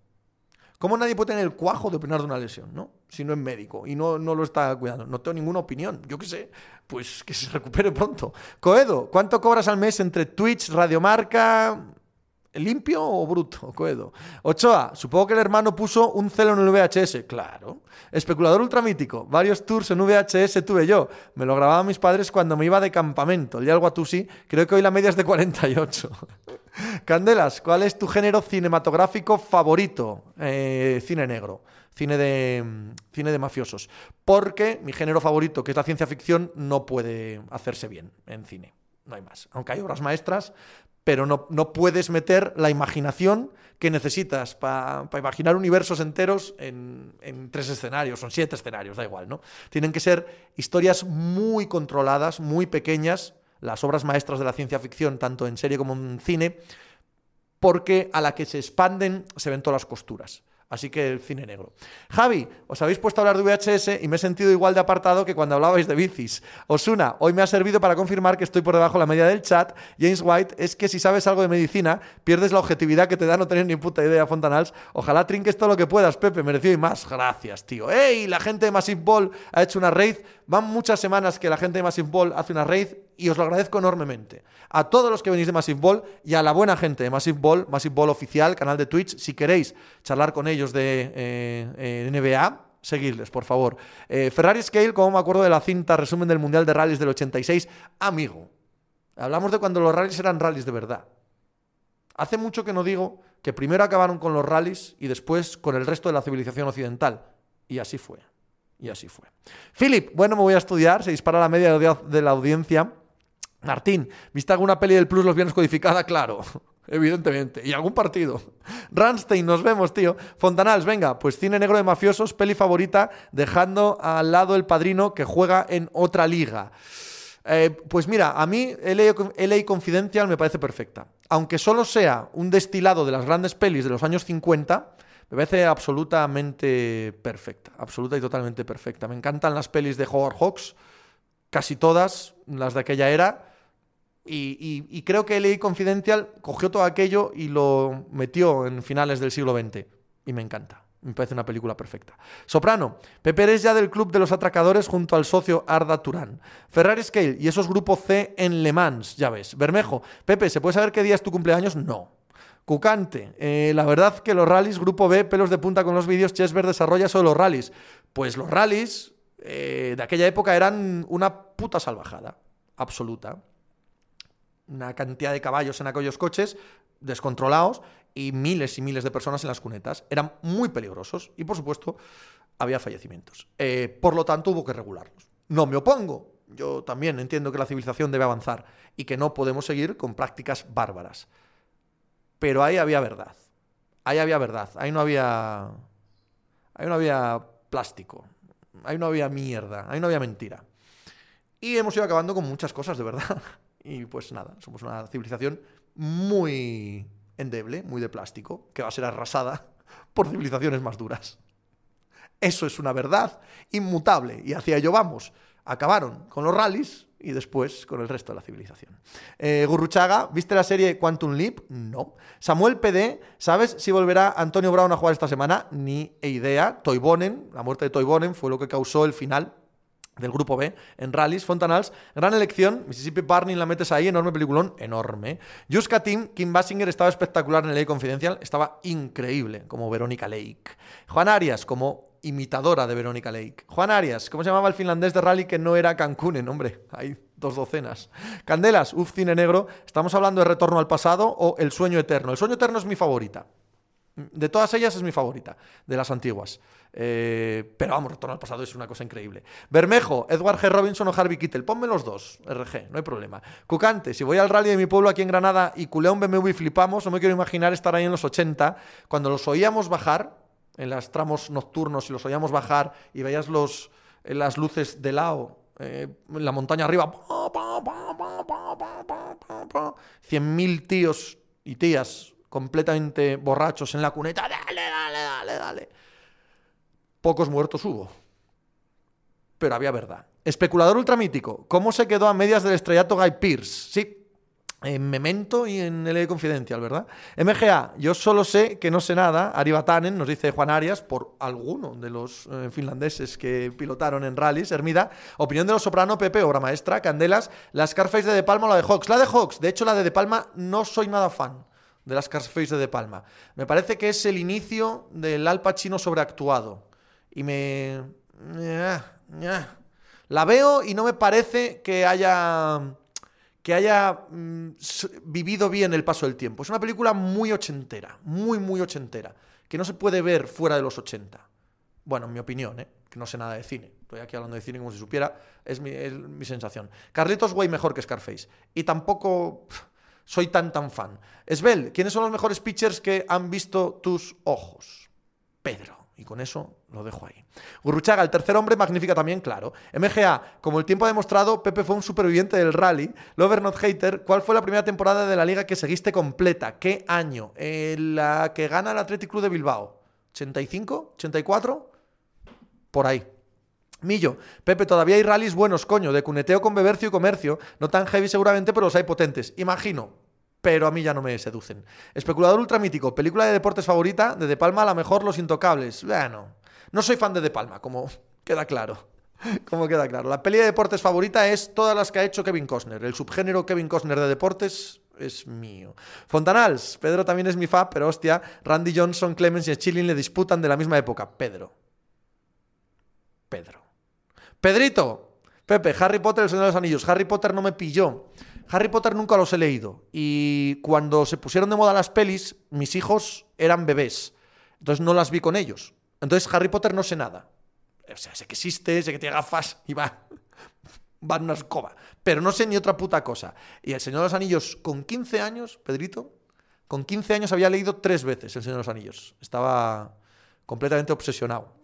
¿Cómo nadie puede tener el cuajo de opinar de una lesión, ¿no? Si no es médico y no, no lo está cuidando. No tengo ninguna opinión. Yo qué sé, pues que se recupere pronto. Coedo, ¿cuánto cobras al mes entre Twitch, Radiomarca, ¿Limpio o bruto, Coedo? Ochoa, supongo que el hermano puso un celo en el VHS. Claro. Especulador ultramítico. Varios tours en VHS tuve yo. Me lo grababan mis padres cuando me iba de campamento. El día del Guatusi, creo que hoy la media es de 48. Candelas, ¿cuál es tu género cinematográfico favorito? Eh, cine negro. Cine de, cine de mafiosos. Porque mi género favorito, que es la ciencia ficción, no puede hacerse bien en cine. No hay más. Aunque hay obras maestras, pero no, no puedes meter la imaginación que necesitas para imaginar universos enteros en, en, tres escenarios, son siete escenarios, da igual, ¿no? Tienen que ser historias muy controladas, muy pequeñas, las obras maestras de la ciencia ficción, tanto en serie como en cine, porque a la que se expanden se ven todas las costuras. Así que el cine negro. Javi, os habéis puesto a hablar de VHS y me he sentido igual de apartado que cuando hablabais de bicis. Osuna, hoy me ha servido para confirmar que estoy por debajo de la media del chat. James White, es que si sabes algo de medicina, pierdes la objetividad que te da no tener ni puta idea, Fontanals. Ojalá trinques todo lo que puedas, Pepe, merecido y más. Gracias, tío. ¡Ey! La gente de Massive Ball ha hecho una raid. Van muchas semanas que la gente de Massive Ball hace una raid y os lo agradezco enormemente. A todos los que venís de Massive Ball y a la buena gente de Massive Ball, Massive Ball oficial, canal de Twitch, si queréis charlar con ellos de eh, eh, NBA, seguidles, por favor. Eh, Ferrari Scale, como me acuerdo de la cinta resumen del Mundial de Rallys del 86, amigo. Hablamos de cuando los rallies eran rallies de verdad. Hace mucho que no digo que primero acabaron con los rallies y después con el resto de la civilización occidental. Y así fue. Y así fue. Philip, bueno, me voy a estudiar, se dispara la media de la audiencia. Martín, ¿viste alguna peli del Plus los viernes codificada? Claro, evidentemente. Y algún partido. Ranstein, nos vemos, tío. Fontanals, venga, pues cine negro de mafiosos, peli favorita, dejando al lado el padrino que juega en otra liga. Eh, pues mira, a mí LA Confidential me parece perfecta. Aunque solo sea un destilado de las grandes pelis de los años 50, me parece absolutamente perfecta. Absoluta y totalmente perfecta. Me encantan las pelis de Howard Hawks, casi todas, las de aquella era. Y, creo que LA Confidential cogió todo aquello y lo metió en finales del siglo XX. Y me encanta. Me parece una película perfecta. Soprano. Pepe es ya del club de los atracadores junto al socio Arda Turán. Ferrari Scale y esos grupos C en Le Mans, ya ves. Bermejo. Pepe, ¿se puede saber qué día es tu cumpleaños? No. Cucante. Eh, la verdad que los rallies, grupo B, pelos de punta con los vídeos, Chesver desarrolla solo los rallies. Pues los rallies eh, de aquella época eran una puta salvajada. Absoluta una cantidad de caballos en aquellos coches descontrolados y miles y miles de personas en las cunetas. Eran muy peligrosos y, por supuesto, había fallecimientos. Eh, por lo tanto, hubo que regularlos. No me opongo. Yo también entiendo que la civilización debe avanzar y que no podemos seguir con prácticas bárbaras. Pero ahí había verdad. Ahí había verdad. Ahí no había. Ahí no había plástico. Ahí no había mierda. Ahí no había mentira. Y hemos ido acabando con muchas cosas, de verdad. Y pues nada, somos una civilización muy endeble, muy de plástico, que va a ser arrasada por civilizaciones más duras. Eso es una verdad inmutable y hacia ello vamos. Acabaron con los rallies y después con el resto de la civilización. Eh, Gurruchaga, ¿viste la serie Quantum Leap? No. Samuel PD, ¿sabes si volverá Antonio Brown a jugar esta semana? Ni idea. Toibonen, la muerte de Toibonen fue lo que causó el final del grupo B en rallies, Fontanals, gran elección, Mississippi Barney la metes ahí, enorme peliculón, enorme. Juska Team, Kim Basinger estaba espectacular en Ley Confidencial, estaba increíble como Verónica Lake. Juan Arias como imitadora de Verónica Lake. Juan Arias, ¿cómo se llamaba el finlandés de rally que no era Cancún? Hombre, hay dos docenas. Candelas, uff, cine negro, ¿estamos hablando de Retorno al pasado o El sueño eterno? El sueño eterno es mi favorita. De todas ellas es mi favorita, de las antiguas. Eh, pero vamos, Retorno al pasado es una cosa increíble. Bermejo, Edward G. Robinson o Harvey Kittel. Ponme los dos, RG, no hay problema. Cucante, si voy al rally de mi pueblo aquí en Granada y culea un BMW y flipamos, no me quiero imaginar estar ahí en los 80, cuando los oíamos bajar, en los tramos nocturnos, y los oíamos bajar y veías los, las luces de lado en la montaña arriba, 100.000 tíos y tías completamente borrachos en la cuneta, dale, dale, dale, dale. Pocos muertos hubo. Pero había verdad. Especulador ultramítico. ¿Cómo se quedó a medias del estrellato Guy Pierce? Sí, en Memento y en el Confidencial, ¿verdad? MGA, yo solo sé que no sé nada. Aribatanen, nos dice Juan Arias, por alguno de los eh, finlandeses que pilotaron en rallies. Hermida, opinión de los soprano, Pepe, obra maestra. Candelas, la Scarface de De Palma o la de Hawks. La de Hawks, de hecho, la de De Palma no soy nada fan de las Scarface de De Palma. Me parece que es el inicio del Al Pacino sobreactuado. Y me... La veo y no me parece que haya que haya mm, vivido bien el paso del tiempo. Es una película muy ochentera, muy, muy ochentera, que no se puede ver fuera de los 80. Bueno, en mi opinión, ¿eh? que no sé nada de cine. Estoy aquí hablando de cine como si supiera, es mi, mi sensación. Carlitos Way mejor que Scarface. Y tampoco soy tan tan fan. Esbel, ¿quiénes son los mejores pitchers que han visto tus ojos? Pedro. Y con eso lo dejo ahí. Gurruchaga, el tercer hombre, magnífica también, claro. MGA, como el tiempo ha demostrado, Pepe fue un superviviente del rally. Lover Not Hater, ¿cuál fue la primera temporada de la liga que seguiste completa? ¿Qué año? Eh, la que gana el Athletic Club de Bilbao. ¿85? ¿84? Por ahí. Millo, Pepe, todavía hay rallies buenos, coño, de cuneteo con bebercio y comercio. No tan heavy seguramente, pero los hay potentes. Imagino. Pero a mí ya no me seducen. Especulador ultramítico, película de deportes favorita, de De Palma a la mejor Los Intocables. Bueno, no soy fan de De Palma, como queda claro. Como queda claro. La peli de deportes favorita es todas las que ha hecho Kevin Costner. El subgénero Kevin Costner de deportes es mío. Fontanals, Pedro también es mi fan, pero hostia, Randy Johnson, Clemens y Chilling le disputan de la misma época. Pedro. Pedro. Pedrito. Pepe, Harry Potter, el Señor de los Anillos. Harry Potter no me pilló. Harry Potter nunca los he leído. Y cuando se pusieron de moda las pelis, mis hijos eran bebés. Entonces no las vi con ellos. Entonces Harry Potter no sé nada. O sea, sé que existe, sé que tiene gafas y va. Va en una escoba. Pero no sé ni otra puta cosa. Y El Señor de los Anillos, con 15 años, Pedrito, con 15 años había leído tres veces El Señor de los Anillos. Estaba completamente obsesionado.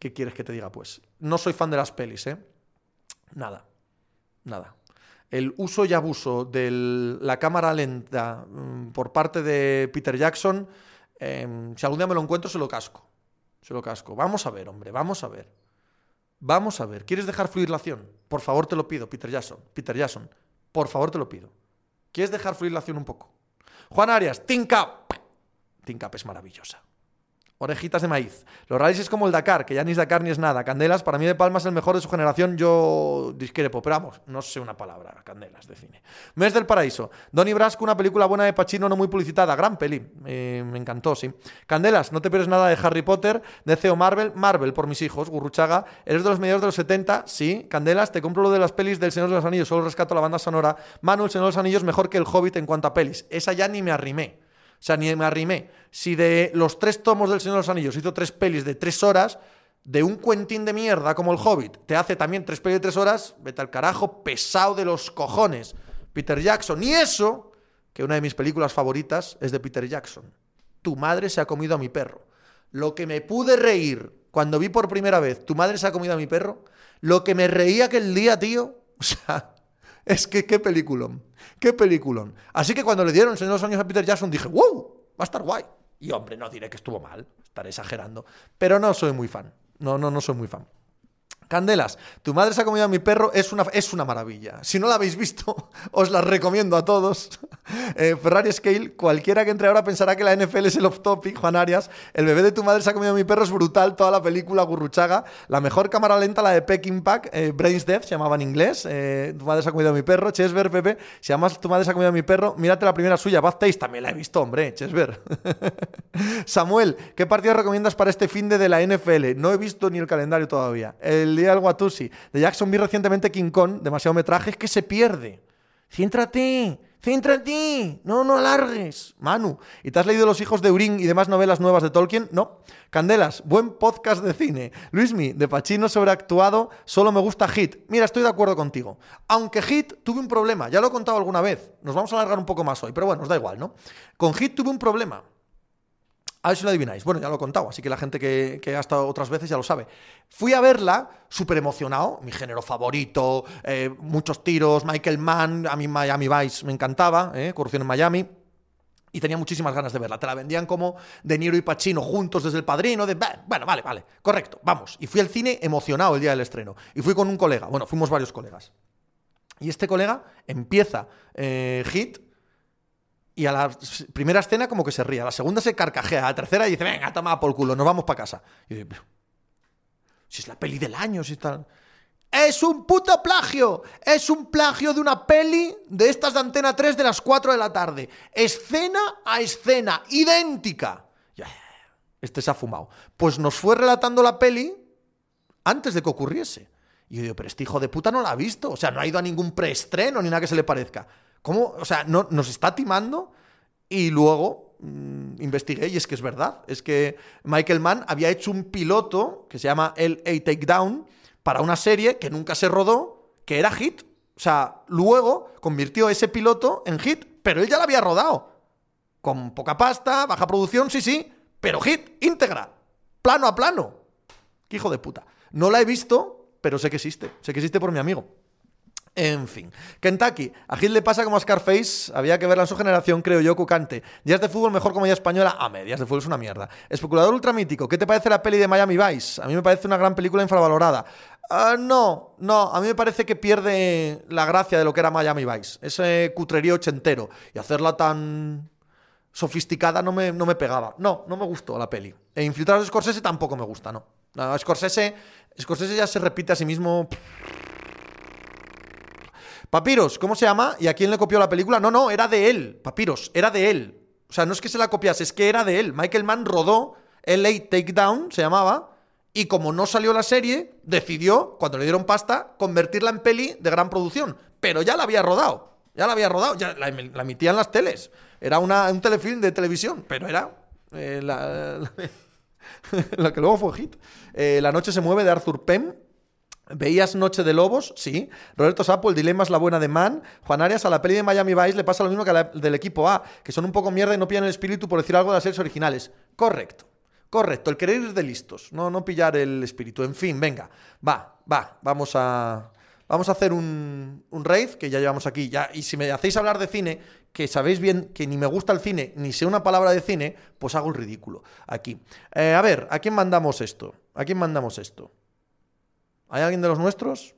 ¿Qué quieres que te diga, pues? No soy fan de las pelis, ¿eh? Nada. Nada. El uso y abuso de la cámara lenta mm, por parte de Peter Jackson, em, si algún día me lo encuentro, se lo casco. Se lo casco. Vamos a ver, hombre, vamos a ver. Vamos a ver. ¿Quieres dejar fluir la acción? Por favor, te lo pido, Peter Jackson. Peter Jackson, por favor, te lo pido. ¿Quieres dejar fluir la acción un poco? Juan Arias. Think Up es maravillosa. Orejitas de maíz. Los rallies es como el Dakar, que ya ni es Dakar ni es nada. Candelas, para mí de Palma es el mejor de su generación. Yo discrepo, pero vamos, no sé una palabra, Candelas de cine. Mes del Paraíso. Donnie Brasco, una película buena de Pacino, no muy publicitada. Gran peli. Eh, me encantó, sí. Candelas, no te pierdes nada de Harry Potter, de CEO Marvel. Marvel, por mis hijos. Gurruchaga, eres de los medios de los 70. Sí. Candelas, te compro lo de las pelis del Señor de los Anillos. Solo rescato la banda sonora. Manu, el Señor de los Anillos, mejor que el Hobbit en cuanto a pelis. Esa ya ni me arrimé. O sea, ni me arrimé. Si de los tres tomos del Señor de los Anillos hizo tres pelis de tres horas, de un cuentín de mierda como el Hobbit te hace también tres pelis de tres horas, vete al carajo, pesado de los cojones. Peter Jackson. Y eso, que una de mis películas favoritas es de Peter Jackson. Tu madre se ha comido a mi perro. Lo que me pude reír cuando vi por primera vez Tu madre se ha comido a mi perro, lo que me reía aquel día, tío. O sea, es que qué peliculón. Qué peliculón. Así que cuando le dieron Señor de los Años a Peter Jackson dije, wow, va a estar guay. Y hombre, no diré que estuvo mal, estaré exagerando. Pero no soy muy fan. No, no, no soy muy fan. Candelas, tu madre se ha comido a mi perro, es una, es una maravilla. Si no la habéis visto, os la recomiendo a todos. Eh, Ferrari Scale, cualquiera que entre ahora pensará que la NFL es el off topic, Juan Arias. El bebé de tu madre se ha comido a mi perro, es brutal, toda la película Gurruchaga. La mejor cámara lenta, la de Peking Pack, eh, Brains Death, se llamaba en inglés. Eh, tu madre se ha comido a mi perro, Chesver, Pepe, se llama Tu madre se ha comido a mi perro. Mírate la primera suya, Bad Taste, también la he visto, hombre, Chesver. Samuel, ¿qué partido recomiendas para este fin de, de la NFL? No he visto ni el calendario todavía. El día del Watusi. De Jackson vi recientemente King Kong, demasiado metraje, es que se pierde. Céntrate, céntrate, no, no alargues. Manu, ¿y te has leído Los hijos de Urín y demás novelas nuevas de Tolkien? No. Candelas, buen podcast de cine. Luismi, de Pachino sobreactuado, solo me gusta Hit. Mira, estoy de acuerdo contigo. Aunque Hit tuve un problema, ya lo he contado alguna vez. Nos vamos a alargar un poco más hoy, pero bueno, os da igual, ¿no? Con Hit tuve un problema. A ver si lo adivináis. Bueno, ya lo he contado, así que la gente que, ha estado otras veces ya lo sabe. Fui a verla súper emocionado, mi género favorito, eh, muchos tiros, Michael Mann, a mí Miami Vice me encantaba, eh, Corrupción en Miami. Y tenía muchísimas ganas de verla. Te la vendían como De Niro y Pacino juntos desde el padrino. De, bueno, vale, vale, correcto, vamos. Y fui al cine emocionado el día del estreno. Y fui con un colega, bueno, fuimos varios colegas. Y este colega empieza eh, Hit y a la primera escena como que se ríe, a la segunda se carcajea, a la tercera dice, venga, toma por culo, nos vamos para casa. Y yo si es la peli del año, si está... Es un puto plagio. Es un plagio de una peli de estas de Antena 3 de las 4 de la tarde. Escena a escena, idéntica. Este se ha fumado. Pues nos fue relatando la peli antes de que ocurriese. Y yo digo, pero este hijo de puta no la ha visto. O sea, no ha ido a ningún preestreno ni nada que se le parezca. ¿Cómo? O sea, no, nos está timando y luego mm, investigué y es que es verdad. Es que Michael Mann había hecho un piloto que se llama El A Takedown para una serie que nunca se rodó, que era hit. O sea, luego convirtió ese piloto en hit, pero él ya lo había rodado. Con poca pasta, baja producción, sí, sí, pero hit, íntegra. plano a plano. Qué hijo de puta. No la he visto, pero sé que existe. Sé que existe por mi amigo. En fin. Kentucky. A Gil le pasa como a Scarface. Había que verla en su generación, creo yo, Cucante. Días de fútbol mejor como ya española. A medias de fútbol es una mierda. Especulador ultramítico. ¿Qué te parece la peli de Miami Vice? A mí me parece una gran película infravalorada. Ah, no, no. A mí me parece que pierde la gracia de lo que era Miami Vice. Ese cutrerío ochentero. Y hacerla tan sofisticada no me, no me pegaba. No, no me gustó la peli. E Infiltrados Scorsese tampoco me gusta, no. Scorsese, Scorsese ya se repite a sí mismo. Papiros, ¿cómo se llama? ¿Y a quién le copió la película? No, no, era de él. Papiros, era de él. O sea, no es que se la copiase, es que era de él. Michael Mann rodó LA Takedown, se llamaba, y como no salió la serie, decidió, cuando le dieron pasta, convertirla en peli de gran producción. Pero ya la había rodado. Ya la había rodado, ya la, la emitían las teles. Era una, un telefilm de televisión, pero era eh, la, la, que luego fue hit. Eh, la noche se mueve de Arthur Penn ¿Veías Noche de Lobos? Sí. Roberto Sapo, el dilema es la buena de Man. Juan Arias, a la peli de Miami Vice le pasa lo mismo que a la del equipo A, que son un poco mierda y no pillan el espíritu por decir algo de las series originales. Correcto. Correcto. El querer ir de listos, no, no pillar el espíritu. En fin, venga. Va, va. Vamos a. Vamos a hacer un, un raid, que ya llevamos aquí. Ya, y si me hacéis hablar de cine, que sabéis bien que ni me gusta el cine, ni sé una palabra de cine, pues hago el ridículo aquí. Eh, a ver, ¿a quién mandamos esto? ¿A quién mandamos esto? ¿Hay alguien de los nuestros?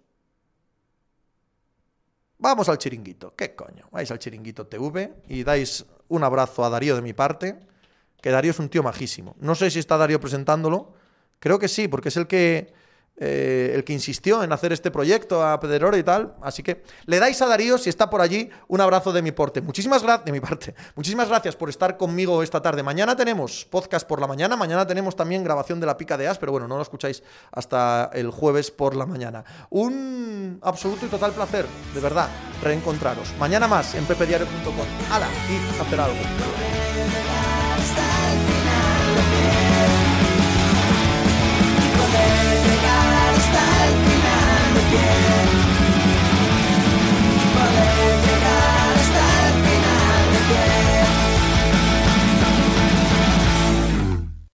Vamos al chiringuito. ¿Qué coño? Vais al chiringuito TV y dais un abrazo a Darío de mi parte, que Darío es un tío majísimo. No sé si está Darío presentándolo. Creo que sí, porque es el que eh, el que insistió en hacer este proyecto a Pedrero y tal. Así que le dais a Darío, si está por allí, un abrazo de mi parte. Muchísimas gracias, de mi parte. Muchísimas gracias por estar conmigo esta tarde. Mañana tenemos podcast por la mañana, mañana tenemos también grabación de la pica de as, pero bueno, no lo escucháis hasta el jueves por la mañana. Un absoluto y total placer, de verdad, reencontraros. Mañana más en pepediario.com. ¡Hala! Y hacer algo. again. But